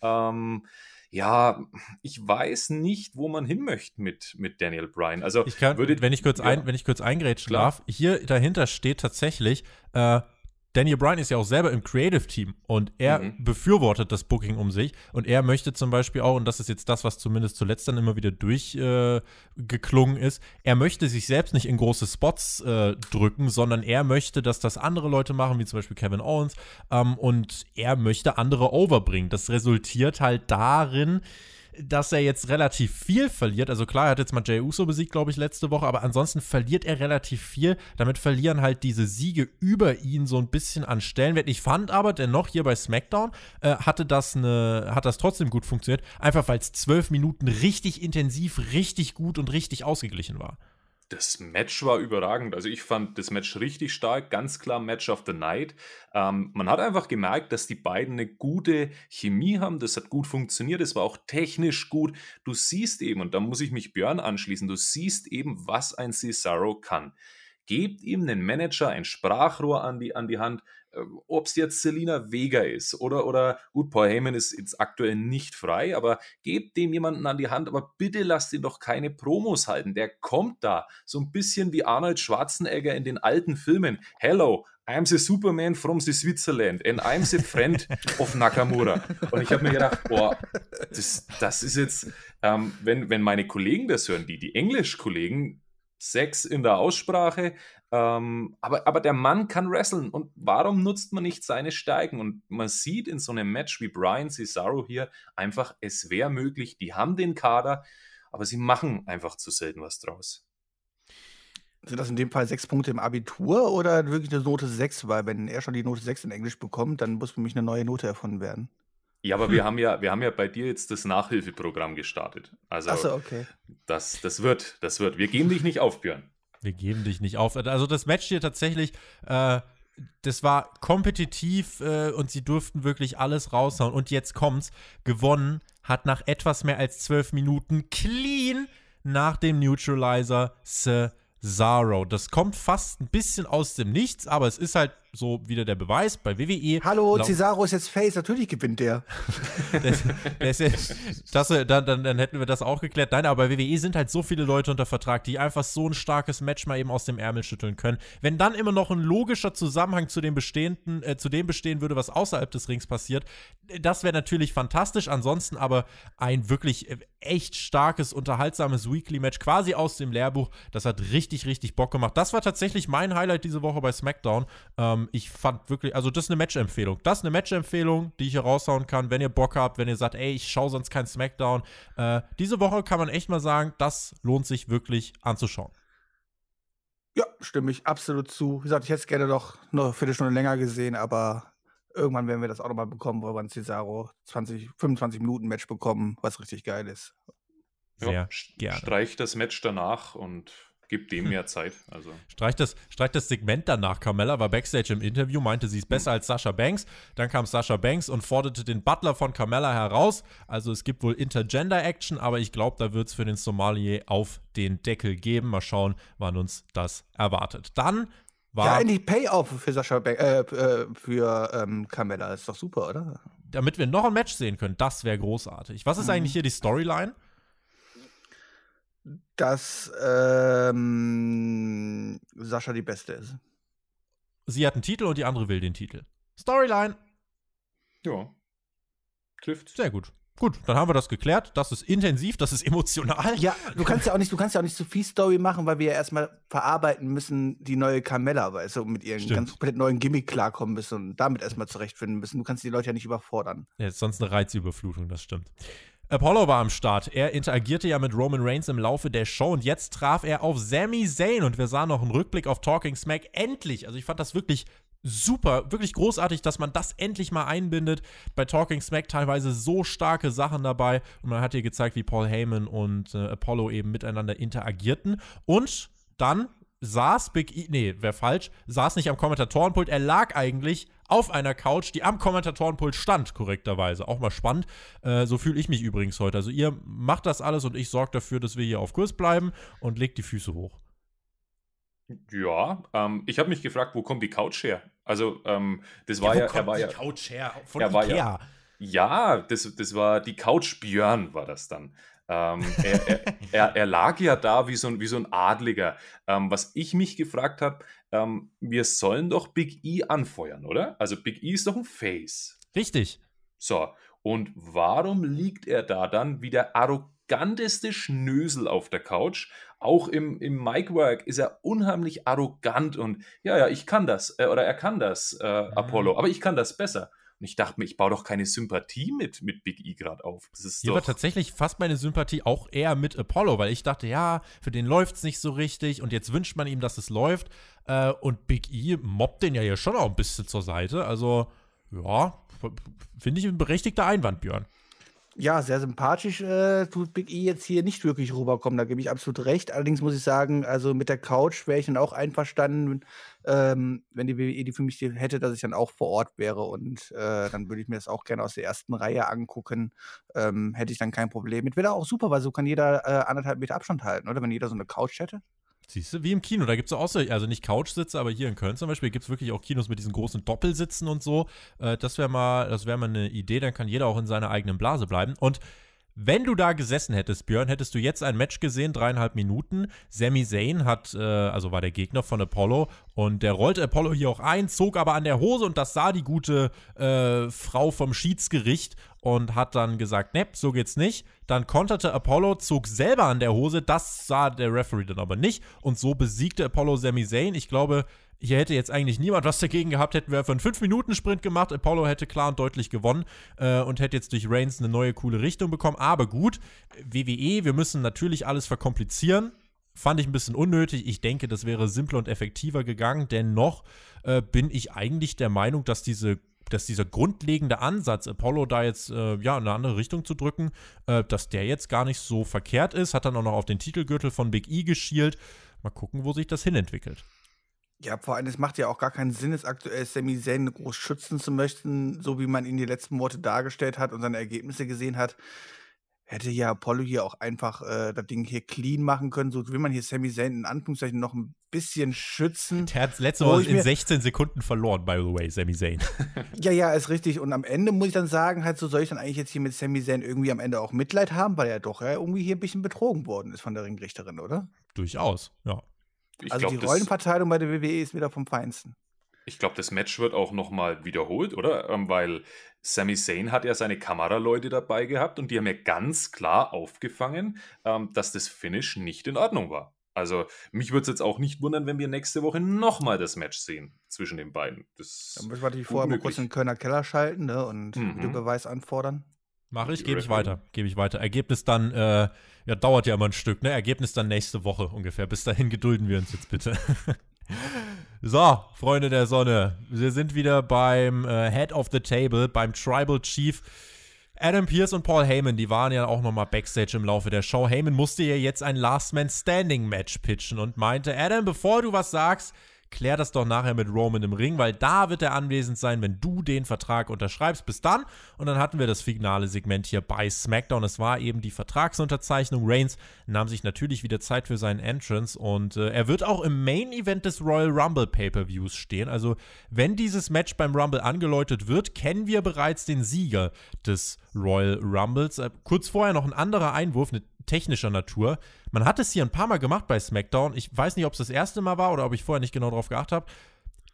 [SPEAKER 2] Ähm, ja, ich weiß nicht, wo man hin möchte mit, mit Daniel Bryan. Also,
[SPEAKER 1] ich kann, würde, wenn, ich kurz ja, ein, wenn ich kurz eingrätschen klar. darf, hier dahinter steht tatsächlich, äh, Daniel Bryan ist ja auch selber im Creative Team und er mhm. befürwortet das Booking um sich und er möchte zum Beispiel auch, und das ist jetzt das, was zumindest zuletzt dann immer wieder durchgeklungen äh, ist, er möchte sich selbst nicht in große Spots äh, drücken, sondern er möchte, dass das andere Leute machen, wie zum Beispiel Kevin Owens, ähm, und er möchte andere overbringen. Das resultiert halt darin, dass er jetzt relativ viel verliert. Also klar, er hat jetzt mal Jey Uso besiegt, glaube ich, letzte Woche, aber ansonsten verliert er relativ viel. Damit verlieren halt diese Siege über ihn so ein bisschen an Stellenwert. Ich fand aber dennoch hier bei SmackDown äh, hatte das eine, hat das trotzdem gut funktioniert, einfach weil es zwölf Minuten richtig intensiv, richtig gut und richtig ausgeglichen war.
[SPEAKER 2] Das Match war überragend. Also ich fand das Match richtig stark, ganz klar Match of the Night. Ähm, man hat einfach gemerkt, dass die beiden eine gute Chemie haben. Das hat gut funktioniert. Es war auch technisch gut. Du siehst eben, und da muss ich mich Björn anschließen, du siehst eben, was ein Cesaro kann. Gebt ihm einen Manager, ein Sprachrohr an die, an die Hand, ob es jetzt Selina Vega ist oder, oder gut, Paul Heyman ist jetzt aktuell nicht frei, aber gebt dem jemanden an die Hand, aber bitte lasst ihn doch keine Promos halten. Der kommt da so ein bisschen wie Arnold Schwarzenegger in den alten Filmen. Hello, I'm the Superman from the Switzerland and I'm the friend of Nakamura. Und ich habe mir gedacht, boah, das, das ist jetzt, ähm, wenn, wenn meine Kollegen das hören, die, die Englisch-Kollegen, Sex in der Aussprache, ähm, aber, aber der Mann kann wresteln und warum nutzt man nicht seine Stärken? Und man sieht in so einem Match wie Brian Cesaro hier einfach, es wäre möglich, die haben den Kader, aber sie machen einfach zu selten was draus.
[SPEAKER 3] Sind das in dem Fall sechs Punkte im Abitur oder wirklich eine Note 6? Weil wenn er schon die Note 6 in Englisch bekommt, dann muss für mich eine neue Note erfunden werden.
[SPEAKER 2] Ja, aber hm. wir haben ja, wir haben ja bei dir jetzt das Nachhilfeprogramm gestartet. Also
[SPEAKER 3] so, okay.
[SPEAKER 2] das, das wird, das wird. Wir geben dich nicht auf, Björn.
[SPEAKER 1] Wir geben dich nicht auf. Also das Match hier tatsächlich, äh, das war kompetitiv äh, und sie durften wirklich alles raushauen. Und jetzt kommt's. Gewonnen hat nach etwas mehr als zwölf Minuten clean nach dem Neutralizer Cesaro. Das kommt fast ein bisschen aus dem Nichts, aber es ist halt so wieder der Beweis bei WWE.
[SPEAKER 3] Hallo, Cesaro ist jetzt Face, natürlich gewinnt der.
[SPEAKER 1] das, das, das, dann, dann, dann, hätten wir das auch geklärt. Nein, aber bei WWE sind halt so viele Leute unter Vertrag, die einfach so ein starkes Match mal eben aus dem Ärmel schütteln können. Wenn dann immer noch ein logischer Zusammenhang zu dem bestehenden, äh, zu dem bestehen würde, was außerhalb des Rings passiert, das wäre natürlich fantastisch. Ansonsten aber ein wirklich äh, echt starkes, unterhaltsames Weekly-Match, quasi aus dem Lehrbuch. Das hat richtig, richtig Bock gemacht. Das war tatsächlich mein Highlight diese Woche bei SmackDown. Ähm, ähm, ich fand wirklich, also das ist eine Match-Empfehlung. Das ist eine Match-Empfehlung, die ich hier raushauen kann, wenn ihr Bock habt, wenn ihr sagt, ey, ich schaue sonst kein Smackdown. Äh, diese Woche kann man echt mal sagen, das lohnt sich wirklich anzuschauen.
[SPEAKER 3] Ja, stimme ich absolut zu. Wie gesagt, ich hätte es gerne noch eine Viertelstunde länger gesehen, aber irgendwann werden wir das auch nochmal bekommen, wo wir ein Cesaro 20, 25 Minuten Match bekommen, was richtig geil ist.
[SPEAKER 1] Sehr
[SPEAKER 2] Ja,
[SPEAKER 1] gerne.
[SPEAKER 2] Streich das Match danach und gib dem mehr Zeit. Also.
[SPEAKER 1] Streich das, streich das Segment danach. Carmella war backstage im Interview, meinte, sie ist besser als Sasha Banks. Dann kam Sasha Banks und forderte den Butler von Carmella heraus. Also es gibt wohl Intergender-Action, aber ich glaube, da wird es für den Somalier auf den Deckel geben. Mal schauen, wann uns das erwartet. Dann war,
[SPEAKER 3] Ja, endlich Payoff für Sascha Bank, äh, äh, für ähm, Carmella. Ist doch super, oder?
[SPEAKER 1] damit wir noch ein Match sehen können, das wäre großartig. Was ist
[SPEAKER 3] Mhm.
[SPEAKER 1] eigentlich hier die Storyline?
[SPEAKER 3] Dass ähm, Sascha die Beste ist.
[SPEAKER 1] Sie hat einen Titel und die andere will den Titel. Storyline.
[SPEAKER 2] Ja. Trifft.
[SPEAKER 1] Sehr gut. Gut, dann haben wir das geklärt. Das ist intensiv, das ist emotional.
[SPEAKER 3] Ja, du kannst ja auch nicht, du kannst ja auch nicht zu viel Story machen, weil wir ja erstmal verarbeiten müssen, die neue Carmella, weil so mit ihren
[SPEAKER 1] Stimmt.
[SPEAKER 3] ganz komplett neuen Gimmick klarkommen müssen und damit erstmal zurechtfinden müssen. Du kannst die Leute ja nicht überfordern.
[SPEAKER 1] Ja, ist sonst eine Reizüberflutung, das stimmt. Apollo war am Start. Er interagierte ja mit Roman Reigns im Laufe der Show und jetzt traf er auf Sami Zayn und wir sahen noch einen Rückblick auf Talking Smack. Endlich! Also ich fand das wirklich super, wirklich großartig, dass man das endlich mal einbindet. Bei Talking Smack teilweise so starke Sachen dabei und man hat hier gezeigt, wie Paul Heyman und äh, Apollo eben miteinander interagierten und dann saß Big E, nee, wäre falsch, saß nicht am Kommentatorenpult, er lag eigentlich auf einer Couch, die am Kommentatorenpult stand, korrekterweise. Auch mal spannend. Äh, so fühle ich mich übrigens heute. Also ihr macht das alles und ich sorge dafür, dass wir hier auf Kurs bleiben und legt die Füße hoch.
[SPEAKER 2] Ja, ähm, ich habe mich gefragt, wo kommt die Couch her? Also, ähm, das war ja, er war ja,
[SPEAKER 1] Couch her? Von
[SPEAKER 2] er war
[SPEAKER 1] Ikea.
[SPEAKER 2] ja- ja, das, das war die Couch Björn, war das dann. Ähm, er, er, er, er lag ja da wie so ein, wie so ein Adliger. Ähm, was ich mich gefragt habe, ähm, wir sollen doch Big E anfeuern, oder? Also Big E ist doch ein Face.
[SPEAKER 1] Richtig.
[SPEAKER 2] So, und warum liegt er da dann wie der arroganteste Schnösel auf der Couch? Auch im, im Micwork ist er unheimlich arrogant und ja, ja, ich kann das, äh, oder er kann das, äh, Apollo, aber ich kann das besser. Und ich dachte mir, ich baue doch keine Sympathie mit, mit Big E gerade auf. Das ist
[SPEAKER 1] Hier war tatsächlich fast meine Sympathie auch eher mit Apollo, weil ich dachte, ja, für den läuft es nicht so richtig und jetzt wünscht man ihm, dass es läuft. Äh, und Big E mobbt den ja hier schon auch ein bisschen zur Seite. Also, ja, finde ich ein berechtigter Einwand, Björn.
[SPEAKER 3] Ja, sehr sympathisch äh, tut Big E jetzt hier nicht wirklich rüberkommen, da gebe ich absolut recht. Allerdings muss ich sagen, also mit der Couch wäre ich dann auch einverstanden, ähm, wenn die WWE die für mich hätte, dass ich dann auch vor Ort wäre und äh, dann würde ich mir das auch gerne aus der ersten Reihe angucken. Ähm, hätte ich dann kein Problem mit. Wäre auch super, weil so kann jeder äh, anderthalb Meter Abstand halten, oder? Wenn jeder so eine Couch hätte.
[SPEAKER 1] Siehst du, wie im Kino, da gibt es auch so, also nicht Couchsitze, aber hier in Köln zum Beispiel gibt es wirklich auch Kinos mit diesen großen Doppelsitzen und so. Äh, das wäre mal, das wäre mal eine Idee, dann kann jeder auch in seiner eigenen Blase bleiben. Und wenn du da gesessen hättest, Björn, hättest du jetzt ein Match gesehen, dreieinhalb Minuten. Sami Zayn hat, äh, also war der Gegner von Apollo und der rollte Apollo hier auch ein, zog aber an der Hose und das sah die gute äh, Frau vom Schiedsgericht und hat dann gesagt, ne, so geht's nicht. Dann konterte Apollo, zog selber an der Hose, das sah der Referee dann aber nicht und so besiegte Apollo Sami Zayn. Ich glaube, hier hätte jetzt eigentlich niemand was dagegen gehabt, hätten wir einfach einen 5-Minuten-Sprint gemacht. Apollo hätte klar und deutlich gewonnen äh, und hätte jetzt durch Reigns eine neue coole Richtung bekommen. Aber gut, WWE, wir müssen natürlich alles verkomplizieren. Fand ich ein bisschen unnötig. Ich denke, das wäre simpler und effektiver gegangen. Dennoch äh, bin ich eigentlich der Meinung, dass diese dass dieser grundlegende Ansatz, Apollo da jetzt äh, ja in eine andere Richtung zu drücken, äh, dass der jetzt gar nicht so verkehrt ist. Hat dann auch noch auf den Titelgürtel von Big E geschielt. Mal gucken, wo sich das hinentwickelt.
[SPEAKER 3] Ja, vor allem, es macht ja auch gar keinen Sinn, jetzt aktuell Sami Zayn groß schützen zu möchten, so wie man ihn die letzten Monate dargestellt hat und seine Ergebnisse gesehen hat. Hätte ja Apollo hier auch einfach äh, das Ding hier clean machen können. So will man hier Sami Zayn in Anführungszeichen noch ein bisschen schützen.
[SPEAKER 1] Der hat letzte
[SPEAKER 3] Wo
[SPEAKER 1] Woche in
[SPEAKER 3] mir-
[SPEAKER 1] 16 Sekunden verloren, by the way, Sami Zayn.
[SPEAKER 3] Ja, ja, ist richtig. Und am Ende muss ich dann sagen, halt so soll ich dann eigentlich jetzt hier mit Sami Zayn irgendwie am Ende auch Mitleid haben, weil er doch ja irgendwie hier ein bisschen betrogen worden ist von der Ringrichterin, oder?
[SPEAKER 1] Durchaus, ja.
[SPEAKER 2] Ich
[SPEAKER 3] also
[SPEAKER 2] glaube,
[SPEAKER 3] die Rollenverteilung bei der WWE ist wieder vom Feinsten.
[SPEAKER 2] ich glaub, das Match wird auch nochmal wiederholt, oder? Ähm, weil Sami Zayn hat ja seine Kameraleute dabei gehabt und die haben ja ganz klar aufgefangen, ähm, dass das Finish nicht in Ordnung war. Also mich würde es jetzt auch nicht wundern, wenn wir nächste Woche nochmal das Match sehen zwischen den beiden. Das
[SPEAKER 3] Da müssen wir natürlich vorher mal kurz in den Kölner Keller schalten ne, und
[SPEAKER 2] Mhm.
[SPEAKER 3] Videobeweis anfordern.
[SPEAKER 1] Mache ich, gebe ich weiter. Gebe ich weiter. Ergebnis dann, äh, ja, dauert ja immer ein Stück, ne? Ergebnis dann nächste Woche ungefähr. Bis dahin gedulden wir uns jetzt bitte. so, Freunde der Sonne. Wir sind wieder beim äh, Head of the Table, beim Tribal Chief. Adam Pierce und Paul Heyman, die waren ja auch nochmal Backstage im Laufe der Show. Heyman musste ja jetzt ein Last Man Standing Match pitchen und meinte, Adam, bevor du was sagst, klär das doch nachher mit Roman im Ring, weil da wird er anwesend sein, wenn du den Vertrag unterschreibst. Bis dann. Und dann hatten wir das finale Segment hier bei SmackDown. Es war eben die Vertragsunterzeichnung. Reigns nahm sich natürlich wieder Zeit für seinen Entrance und äh, er wird auch im Main Event des Royal Rumble Pay-Per-Views stehen. Also, wenn dieses Match beim Rumble angeläutet wird, kennen wir bereits den Sieger des Royal Rumbles. Äh, kurz vorher noch ein anderer Einwurf, eine technischer Natur. Man hat es hier ein paar Mal gemacht bei SmackDown. Ich weiß nicht, ob es das erste Mal war oder ob ich vorher nicht genau darauf geachtet habe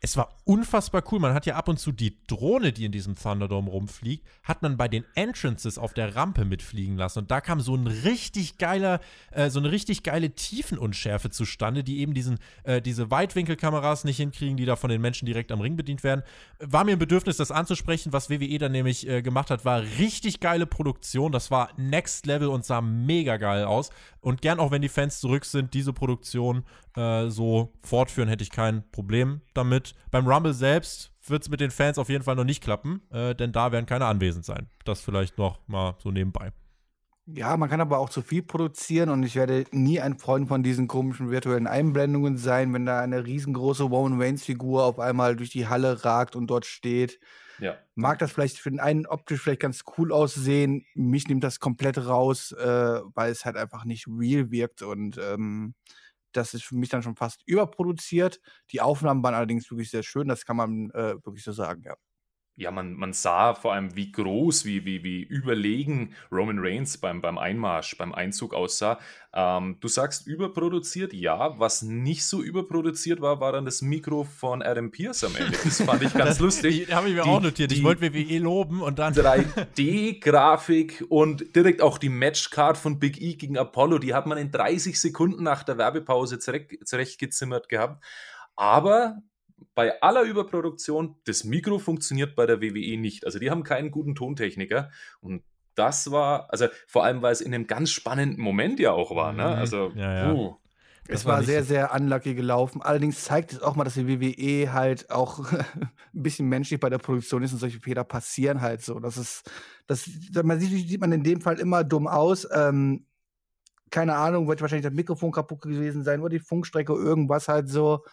[SPEAKER 1] es war unfassbar cool. Man hat ja ab und zu die Drohne, die in diesem Thunderdome rumfliegt, hat man bei den Entrances auf der Rampe mitfliegen lassen. Und da kam so ein richtig geiler, äh, so eine richtig geile Tiefenunschärfe zustande, die eben diesen, äh, diese Weitwinkelkameras nicht hinkriegen, die da von den Menschen direkt am Ring bedient werden. War mir ein Bedürfnis, das anzusprechen. Was WWE dann nämlich äh, gemacht hat, war richtig geile Produktion. Das war Next Level und sah mega geil aus. Und gern auch, wenn die Fans zurück sind, diese Produktion äh, so fortführen, hätte ich kein Problem damit. Beim Rumble selbst wird es mit den Fans auf jeden Fall noch nicht klappen, äh, denn da werden keine anwesend sein. Das vielleicht noch mal so nebenbei.
[SPEAKER 3] Ja, man kann aber auch zu viel produzieren und ich werde nie ein Freund von diesen komischen virtuellen Einblendungen sein, wenn da eine riesengroße Roman Reigns Figur auf einmal durch die Halle ragt und dort steht. Ja. Mag das vielleicht für den einen optisch vielleicht ganz cool aussehen. Mich nimmt das komplett raus, äh, weil es halt einfach nicht real wirkt und ähm, das ist für mich dann schon fast überproduziert. Die Aufnahmen waren allerdings wirklich sehr schön, das kann man äh, wirklich so sagen, ja
[SPEAKER 2] ja, man, man sah vor allem, wie groß, wie, wie, wie überlegen Roman Reigns beim, beim Einmarsch, beim Einzug aussah. Ähm, du sagst überproduziert, ja. Was nicht so überproduziert war, war dann das Mikro von Adam Pierce am Ende. Das fand ich ganz lustig.
[SPEAKER 1] Habe ich mir die, auch notiert. Ich wollte WWE loben und dann.
[SPEAKER 2] 3D-Grafik und direkt auch die Matchcard von Big E gegen Apollo, die hat man in 30 Sekunden nach der Werbepause zurechtgezimmert gehabt. Aber bei aller Überproduktion, das Mikro funktioniert bei der WWE nicht. Also die haben keinen guten Tontechniker und das war, also vor allem, weil es in einem ganz spannenden Moment ja auch war. Ne? Mhm. Also,
[SPEAKER 3] ja, ja. Uh. Es war, war sehr, sehr unlucky gelaufen. Allerdings zeigt es auch mal, dass die WWE halt auch ein bisschen menschlich bei der Produktion ist und solche Fehler passieren halt so. Das ist, das, man sieht, sieht man in dem Fall immer dumm aus. Ähm, keine Ahnung, wird wahrscheinlich das Mikrofon kaputt gewesen sein oder die Funkstrecke, irgendwas halt so.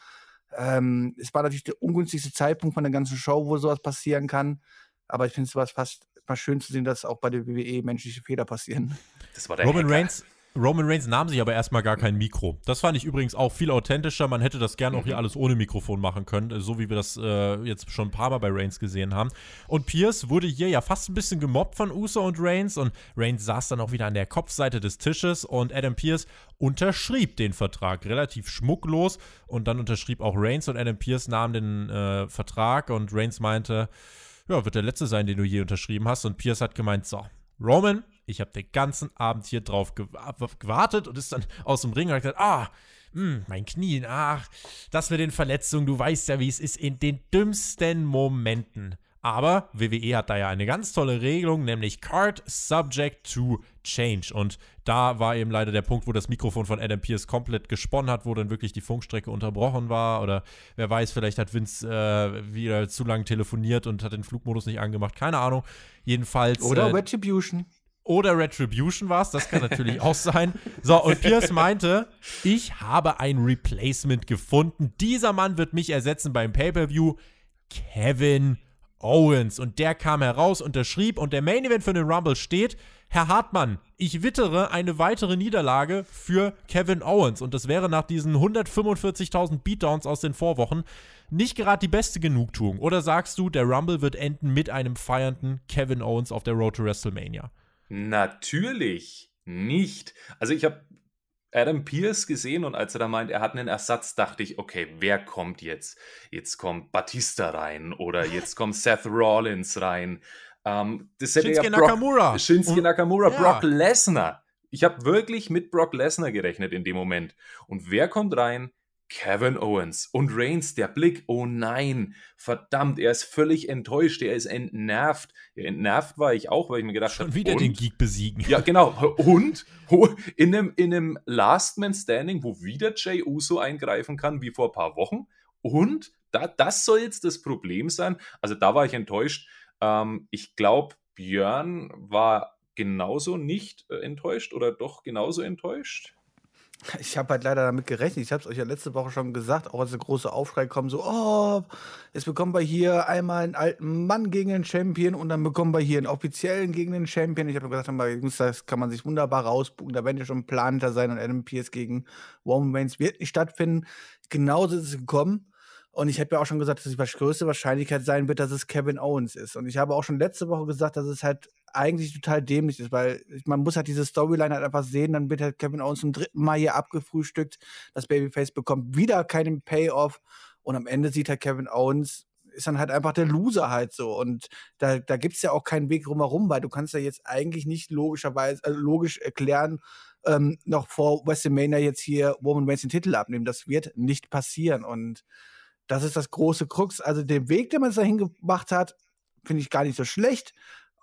[SPEAKER 3] Ähm, es war natürlich der ungünstigste Zeitpunkt von der ganzen Show, wo sowas passieren kann. Aber ich finde es fast mal schön zu sehen, dass auch bei der WWE menschliche Fehler passieren.
[SPEAKER 1] Das war der Roman Hacker. Reigns, Roman Reigns nahm sich aber erstmal gar kein Mikro. Das fand ich übrigens auch viel authentischer. Man hätte das gerne auch hier mhm. alles ohne Mikrofon machen können, so wie wir das äh, jetzt schon ein paar Mal bei Reigns gesehen haben. Und Pierce wurde hier ja fast ein bisschen gemobbt von Uso und Reigns und Reigns saß dann auch wieder an der Kopfseite des Tisches und Adam Pierce unterschrieb den Vertrag relativ schmucklos und dann unterschrieb auch Reigns und Adam Pierce nahm den äh, Vertrag und Reigns meinte, ja, wird der letzte sein, den du je unterschrieben hast und Pierce hat gemeint, so, Roman, ich habe den ganzen Abend hier drauf gewartet und ist dann aus dem Ring und hat gesagt, ah, mh, hm, mein Knie, ach, das mit den Verletzungen, du weißt ja, wie es ist in den dümmsten Momenten. Aber WWE hat da ja eine ganz tolle Regelung, nämlich Card Subject to Change. Und da war eben leider der Punkt, wo das Mikrofon von Adam Pierce komplett gesponnen hat, wo dann wirklich die Funkstrecke unterbrochen war. Oder wer weiß, vielleicht hat Vince äh, wieder zu lange telefoniert und hat den Flugmodus nicht angemacht. Keine Ahnung. Jedenfalls.
[SPEAKER 3] Oder äh, Retribution.
[SPEAKER 1] Oder Retribution war es, das kann natürlich auch sein. So, und Pierce meinte, ich habe ein Replacement gefunden. Dieser Mann wird mich ersetzen beim Pay-Per-View. Kevin Owens. Und der kam heraus, unterschrieb und der Main Event für den Rumble steht. Herr Hartmann, ich wittere eine weitere Niederlage für Kevin Owens. Und das wäre nach diesen 145.000 Beatdowns aus den Vorwochen nicht gerade die beste Genugtuung. Oder sagst du, der Rumble wird enden mit einem feiernden Kevin Owens auf der Road to WrestleMania?
[SPEAKER 2] Natürlich nicht. Also ich habe Adam Pierce gesehen und als er da meint, er hat einen Ersatz, dachte ich, okay, wer kommt jetzt? Jetzt kommt Batista rein oder jetzt kommt Seth Rollins rein. Ähm, das hätte Shinsuke ja Brock, Nakamura. Shinsuke und, Nakamura, ja. Brock Lesnar. Ich habe wirklich mit Brock Lesnar gerechnet in dem Moment. Und wer kommt rein? Kevin Owens und Reigns, der Blick, oh nein, verdammt, er ist völlig enttäuscht, er ist entnervt. Ja, entnervt war ich auch, weil ich mir gedacht habe,
[SPEAKER 1] Schon wieder
[SPEAKER 2] und?
[SPEAKER 1] den Geek besiegen.
[SPEAKER 2] Ja, genau. Und in einem, in einem Last Man Standing, wo wieder Jay Uso eingreifen kann, wie vor ein paar Wochen. Und da, das soll jetzt das Problem sein. Also da war ich enttäuscht. Ähm, ich glaube, Björn war genauso nicht äh, enttäuscht oder doch genauso enttäuscht?
[SPEAKER 3] Ich habe halt leider damit gerechnet. Ich habe es euch ja letzte Woche schon gesagt, auch als der große Aufschrei kommt, so, oh, jetzt bekommen wir hier einmal einen alten Mann gegen den Champion und dann bekommen wir hier einen offiziellen gegen den Champion. Ich habe gesagt, das kann man sich wunderbar rausbuchen. Da werden ja schon ein Plan hinter sein und Adam Pierce gegen Roman Reigns wird nicht stattfinden. Genauso ist es gekommen. Und ich habe ja auch schon gesagt, dass die größte Wahrscheinlichkeit sein wird, dass es Kevin Owens ist. Und ich habe auch schon letzte Woche gesagt, dass es halt eigentlich total dämlich ist, weil man muss halt diese Storyline halt einfach sehen, dann wird halt Kevin Owens zum dritten Mal hier abgefrühstückt. Das Babyface bekommt wieder keinen Payoff. Und am Ende sieht halt Kevin Owens, ist dann halt einfach der Loser halt so. Und da, da gibt es ja auch keinen Weg drumherum, weil du kannst ja jetzt eigentlich nicht logischerweise, äh, logisch erklären, ähm, noch vor WrestleMania jetzt hier Woman Reigns den Titel abnehmen. Das wird nicht passieren. Und das ist das große Krux. Also den Weg, den man es dahin gemacht hat, finde ich gar nicht so schlecht.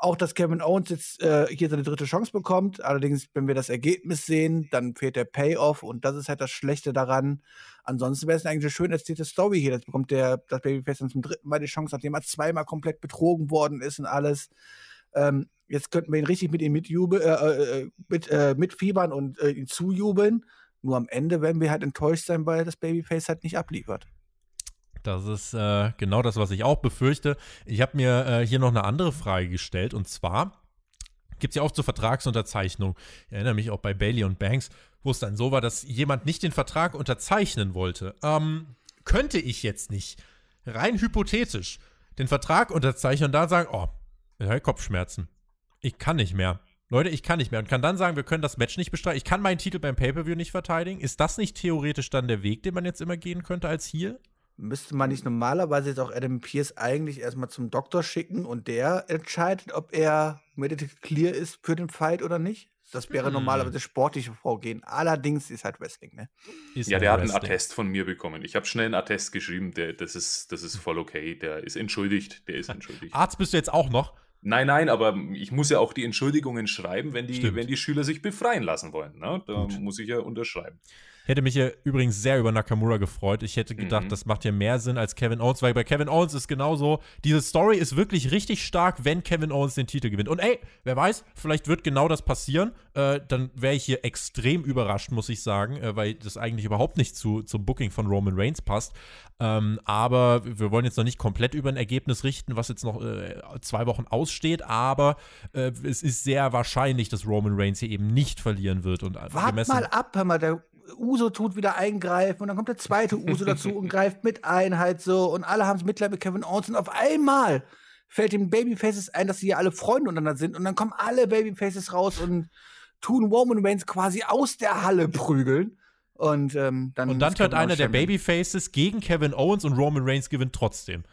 [SPEAKER 3] Auch, dass Kevin Owens jetzt äh, hier seine dritte Chance bekommt. Allerdings, wenn wir das Ergebnis sehen, dann fehlt der Payoff und das ist halt das Schlechte daran. Ansonsten wäre es eigentlich schön erzählte Story hier. Das bekommt der, das Babyface dann zum dritten Mal die Chance, nachdem er zweimal komplett betrogen worden ist und alles. Ähm, jetzt könnten wir ihn richtig mit ihm mitjubel, äh, äh, mit, äh, mitfiebern und äh, ihn zujubeln. Nur am Ende werden wir halt enttäuscht sein, weil das Babyface halt nicht abliefert.
[SPEAKER 1] Das ist äh, genau das, was ich auch befürchte. Ich habe mir äh, hier noch eine andere Frage gestellt und zwar gibt es ja auch zur Vertragsunterzeichnung. Ich erinnere mich auch bei Bailey und Banks, wo es dann so war, dass jemand nicht den Vertrag unterzeichnen wollte. Ähm, könnte ich jetzt nicht rein hypothetisch den Vertrag unterzeichnen und da sagen, oh, ich habe Kopfschmerzen. Ich kann nicht mehr. Leute, ich kann nicht mehr. Und kann dann sagen, wir können das Match nicht bestreiten. Ich kann meinen Titel beim Pay-Per-View nicht verteidigen. Ist das nicht theoretisch dann der Weg, den man jetzt immer gehen könnte als Heel?
[SPEAKER 3] Müsste man nicht normalerweise jetzt auch Adam Pierce eigentlich erstmal zum Doktor schicken und der entscheidet, ob er medical clear ist für den Fight oder nicht? Das wäre hm. normalerweise sportliche Vorgehen. Allerdings ist halt Wrestling, ne?
[SPEAKER 2] Ist ja, der hat einen Attest von mir bekommen. Ich habe schnell einen Attest geschrieben, der, das, ist, das ist voll okay. Der ist entschuldigt. Der ist entschuldigt.
[SPEAKER 1] Arzt bist du jetzt auch noch?
[SPEAKER 2] Nein, nein, aber ich muss ja auch die Entschuldigungen schreiben, wenn die, wenn die Schüler sich befreien lassen wollen. Ne? Da Gut. muss ich ja unterschreiben.
[SPEAKER 1] Hätte mich ja übrigens sehr über Nakamura gefreut. Ich hätte gedacht, mhm. das macht ja mehr Sinn als Kevin Owens, weil bei Kevin Owens ist genauso, diese Story ist wirklich richtig stark, wenn Kevin Owens den Titel gewinnt. Und ey, wer weiß, vielleicht wird genau das passieren. Äh, dann wäre ich hier extrem überrascht, muss ich sagen, äh, weil das eigentlich überhaupt nicht zu, zum Booking von Roman Reigns passt. Ähm, aber wir wollen jetzt noch nicht komplett über ein Ergebnis richten, was jetzt noch äh, zwei Wochen aussteht. Aber äh, es ist sehr wahrscheinlich, dass Roman Reigns hier eben nicht verlieren wird. Und
[SPEAKER 3] Wart mal ab, hör mal, der Uso tut wieder eingreifen und dann kommt der zweite Uso dazu und greift mit ein halt so und alle haben Mitleid mit Kevin Owens und auf einmal fällt den Babyfaces ein, dass sie ja alle Freunde untereinander sind und dann kommen alle Babyfaces raus und tun Roman Reigns quasi aus der Halle prügeln. Und, ähm, dann,
[SPEAKER 1] und dann hört einer der Babyfaces gegen Kevin Owens und Roman Reigns gewinnt trotzdem.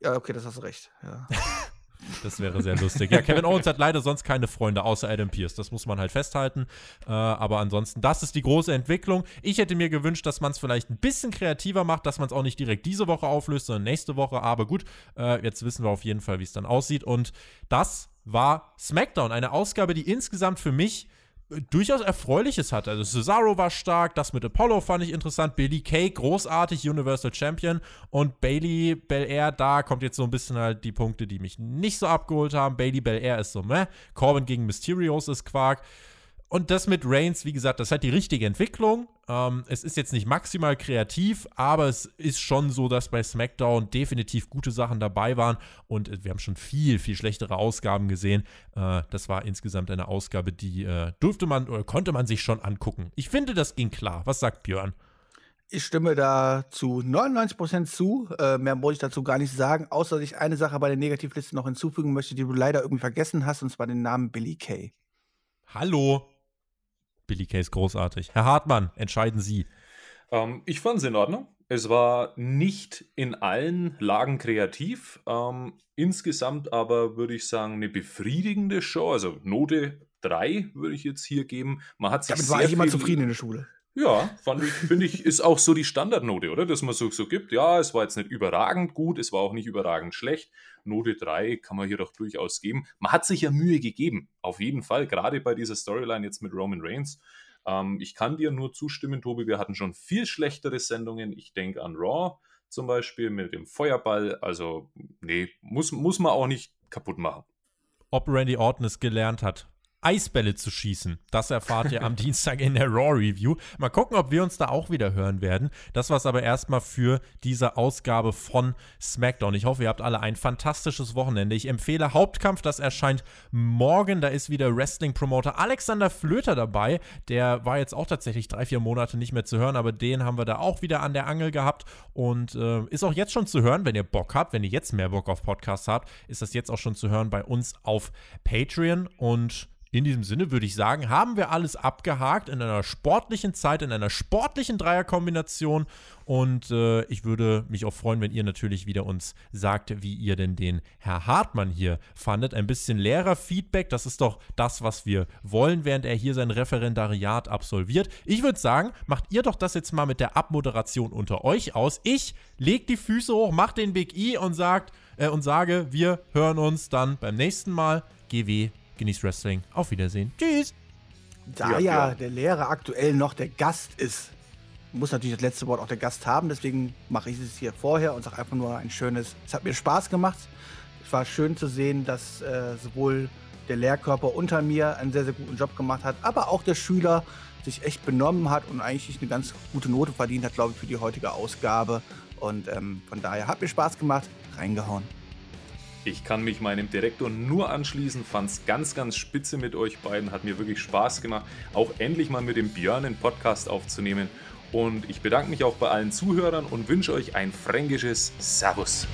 [SPEAKER 3] Ja, okay, das hast du recht. Ja.
[SPEAKER 1] Das wäre sehr lustig. Ja, Kevin Owens hat leider sonst keine Freunde, außer Adam Pierce. Das muss man halt festhalten. Äh, aber ansonsten, das ist die große Entwicklung. Ich hätte mir gewünscht, dass man es vielleicht ein bisschen kreativer macht, dass man es auch nicht direkt diese Woche auflöst, sondern nächste Woche. Aber gut, äh, jetzt wissen wir auf jeden Fall, wie es dann aussieht. Und das war SmackDown. Eine Ausgabe, die insgesamt für mich durchaus Erfreuliches hat. Also Cesaro war stark, das mit Apollo fand ich interessant, Billy Kay großartig, Universal Champion und Bailey Belair, da kommt jetzt so ein bisschen halt die Punkte, die mich nicht so abgeholt haben. Bailey Belair ist so, meh, Corbin gegen Mysterios ist Quark. Und das mit Reigns, wie gesagt, das hat die richtige Entwicklung. Ähm, es ist jetzt nicht maximal kreativ, aber es ist schon so, dass bei SmackDown definitiv gute Sachen dabei waren. Und wir haben schon viel, viel schlechtere Ausgaben gesehen. Äh, das war insgesamt eine Ausgabe, die äh, durfte man oder konnte man sich schon angucken. Ich finde, das ging klar. Was sagt Björn?
[SPEAKER 3] Ich stimme da zu 99% zu. Äh, mehr wollte ich dazu gar nicht sagen, außer dass ich eine Sache bei der Negativliste noch hinzufügen möchte, die du leider irgendwie vergessen hast, und zwar den Namen Billy Kay.
[SPEAKER 1] Hallo. Billy Case großartig. Herr Hartmann, entscheiden Sie.
[SPEAKER 2] Ähm, ich fand es in Ordnung. Es war nicht in allen Lagen kreativ. Ähm, insgesamt aber würde ich sagen, eine befriedigende Show. Also Note 3 würde ich jetzt hier geben. Man hat sich
[SPEAKER 3] Damit war ich immer zufrieden in der Schule.
[SPEAKER 2] Ja, fand ich, finde ich, ist auch so die Standardnote, oder? Dass man so, so gibt. Ja, es war jetzt nicht überragend gut, es war auch nicht überragend schlecht. Note 3 kann man hier doch durchaus geben. Man hat sich ja Mühe gegeben, auf jeden Fall, gerade bei dieser Storyline jetzt mit Roman Reigns. Ähm, ich kann dir nur zustimmen, Tobi, wir hatten schon viel schlechtere Sendungen. Ich denke an Raw zum Beispiel mit dem Feuerball. Also, nee, muss, muss man auch nicht kaputt machen.
[SPEAKER 1] Ob Randy Orton es gelernt hat, Eisbälle zu schießen. Das erfahrt ihr am Dienstag in der Raw Review. Mal gucken, ob wir uns da auch wieder hören werden. Das war es aber erstmal für diese Ausgabe von SmackDown. Ich hoffe, ihr habt alle ein fantastisches Wochenende. Ich empfehle Hauptkampf, das erscheint morgen. Da ist wieder Wrestling-Promoter Alexander Flöter dabei. Der war jetzt auch tatsächlich drei, vier Monate nicht mehr zu hören, aber den haben wir da auch wieder an der Angel gehabt und äh, ist auch jetzt schon zu hören, wenn ihr Bock habt. Wenn ihr jetzt mehr Bock auf Podcasts habt, ist das jetzt auch schon zu hören bei uns auf Patreon und in diesem Sinne würde ich sagen, haben wir alles abgehakt in einer sportlichen Zeit, in einer sportlichen Dreierkombination. Und äh, ich würde mich auch freuen, wenn ihr natürlich wieder uns sagt, wie ihr denn den Herr Hartmann hier fandet. Ein bisschen Lehrerfeedback, das ist doch das, was wir wollen, während er hier sein Referendariat absolviert. Ich würde sagen, macht ihr doch das jetzt mal mit der Abmoderation unter euch aus. Ich leg die Füße hoch, mach den Big E und sagt äh, und sage, wir hören uns dann beim nächsten Mal. GW genießt Wrestling. Auf Wiedersehen. Tschüss.
[SPEAKER 3] Da ja, ja, der Lehrer aktuell noch der Gast ist, muss natürlich das letzte Wort auch der Gast haben. Deswegen mache ich es hier vorher und sage einfach nur ein schönes. Es hat mir Spaß gemacht. Es war schön zu sehen, dass äh, sowohl der Lehrkörper unter mir einen sehr, sehr guten Job gemacht hat, aber auch der Schüler sich echt benommen hat und eigentlich eine ganz gute Note verdient hat, glaube ich, für die heutige Ausgabe. Und ähm, von daher hat mir Spaß gemacht. Reingehauen.
[SPEAKER 2] Ich kann mich meinem Direktor nur anschließen, fand es ganz, ganz spitze mit euch beiden, hat mir wirklich Spaß gemacht, auch endlich mal mit dem Björn einen Podcast aufzunehmen. Und ich bedanke mich auch bei allen Zuhörern und wünsche euch ein fränkisches Servus.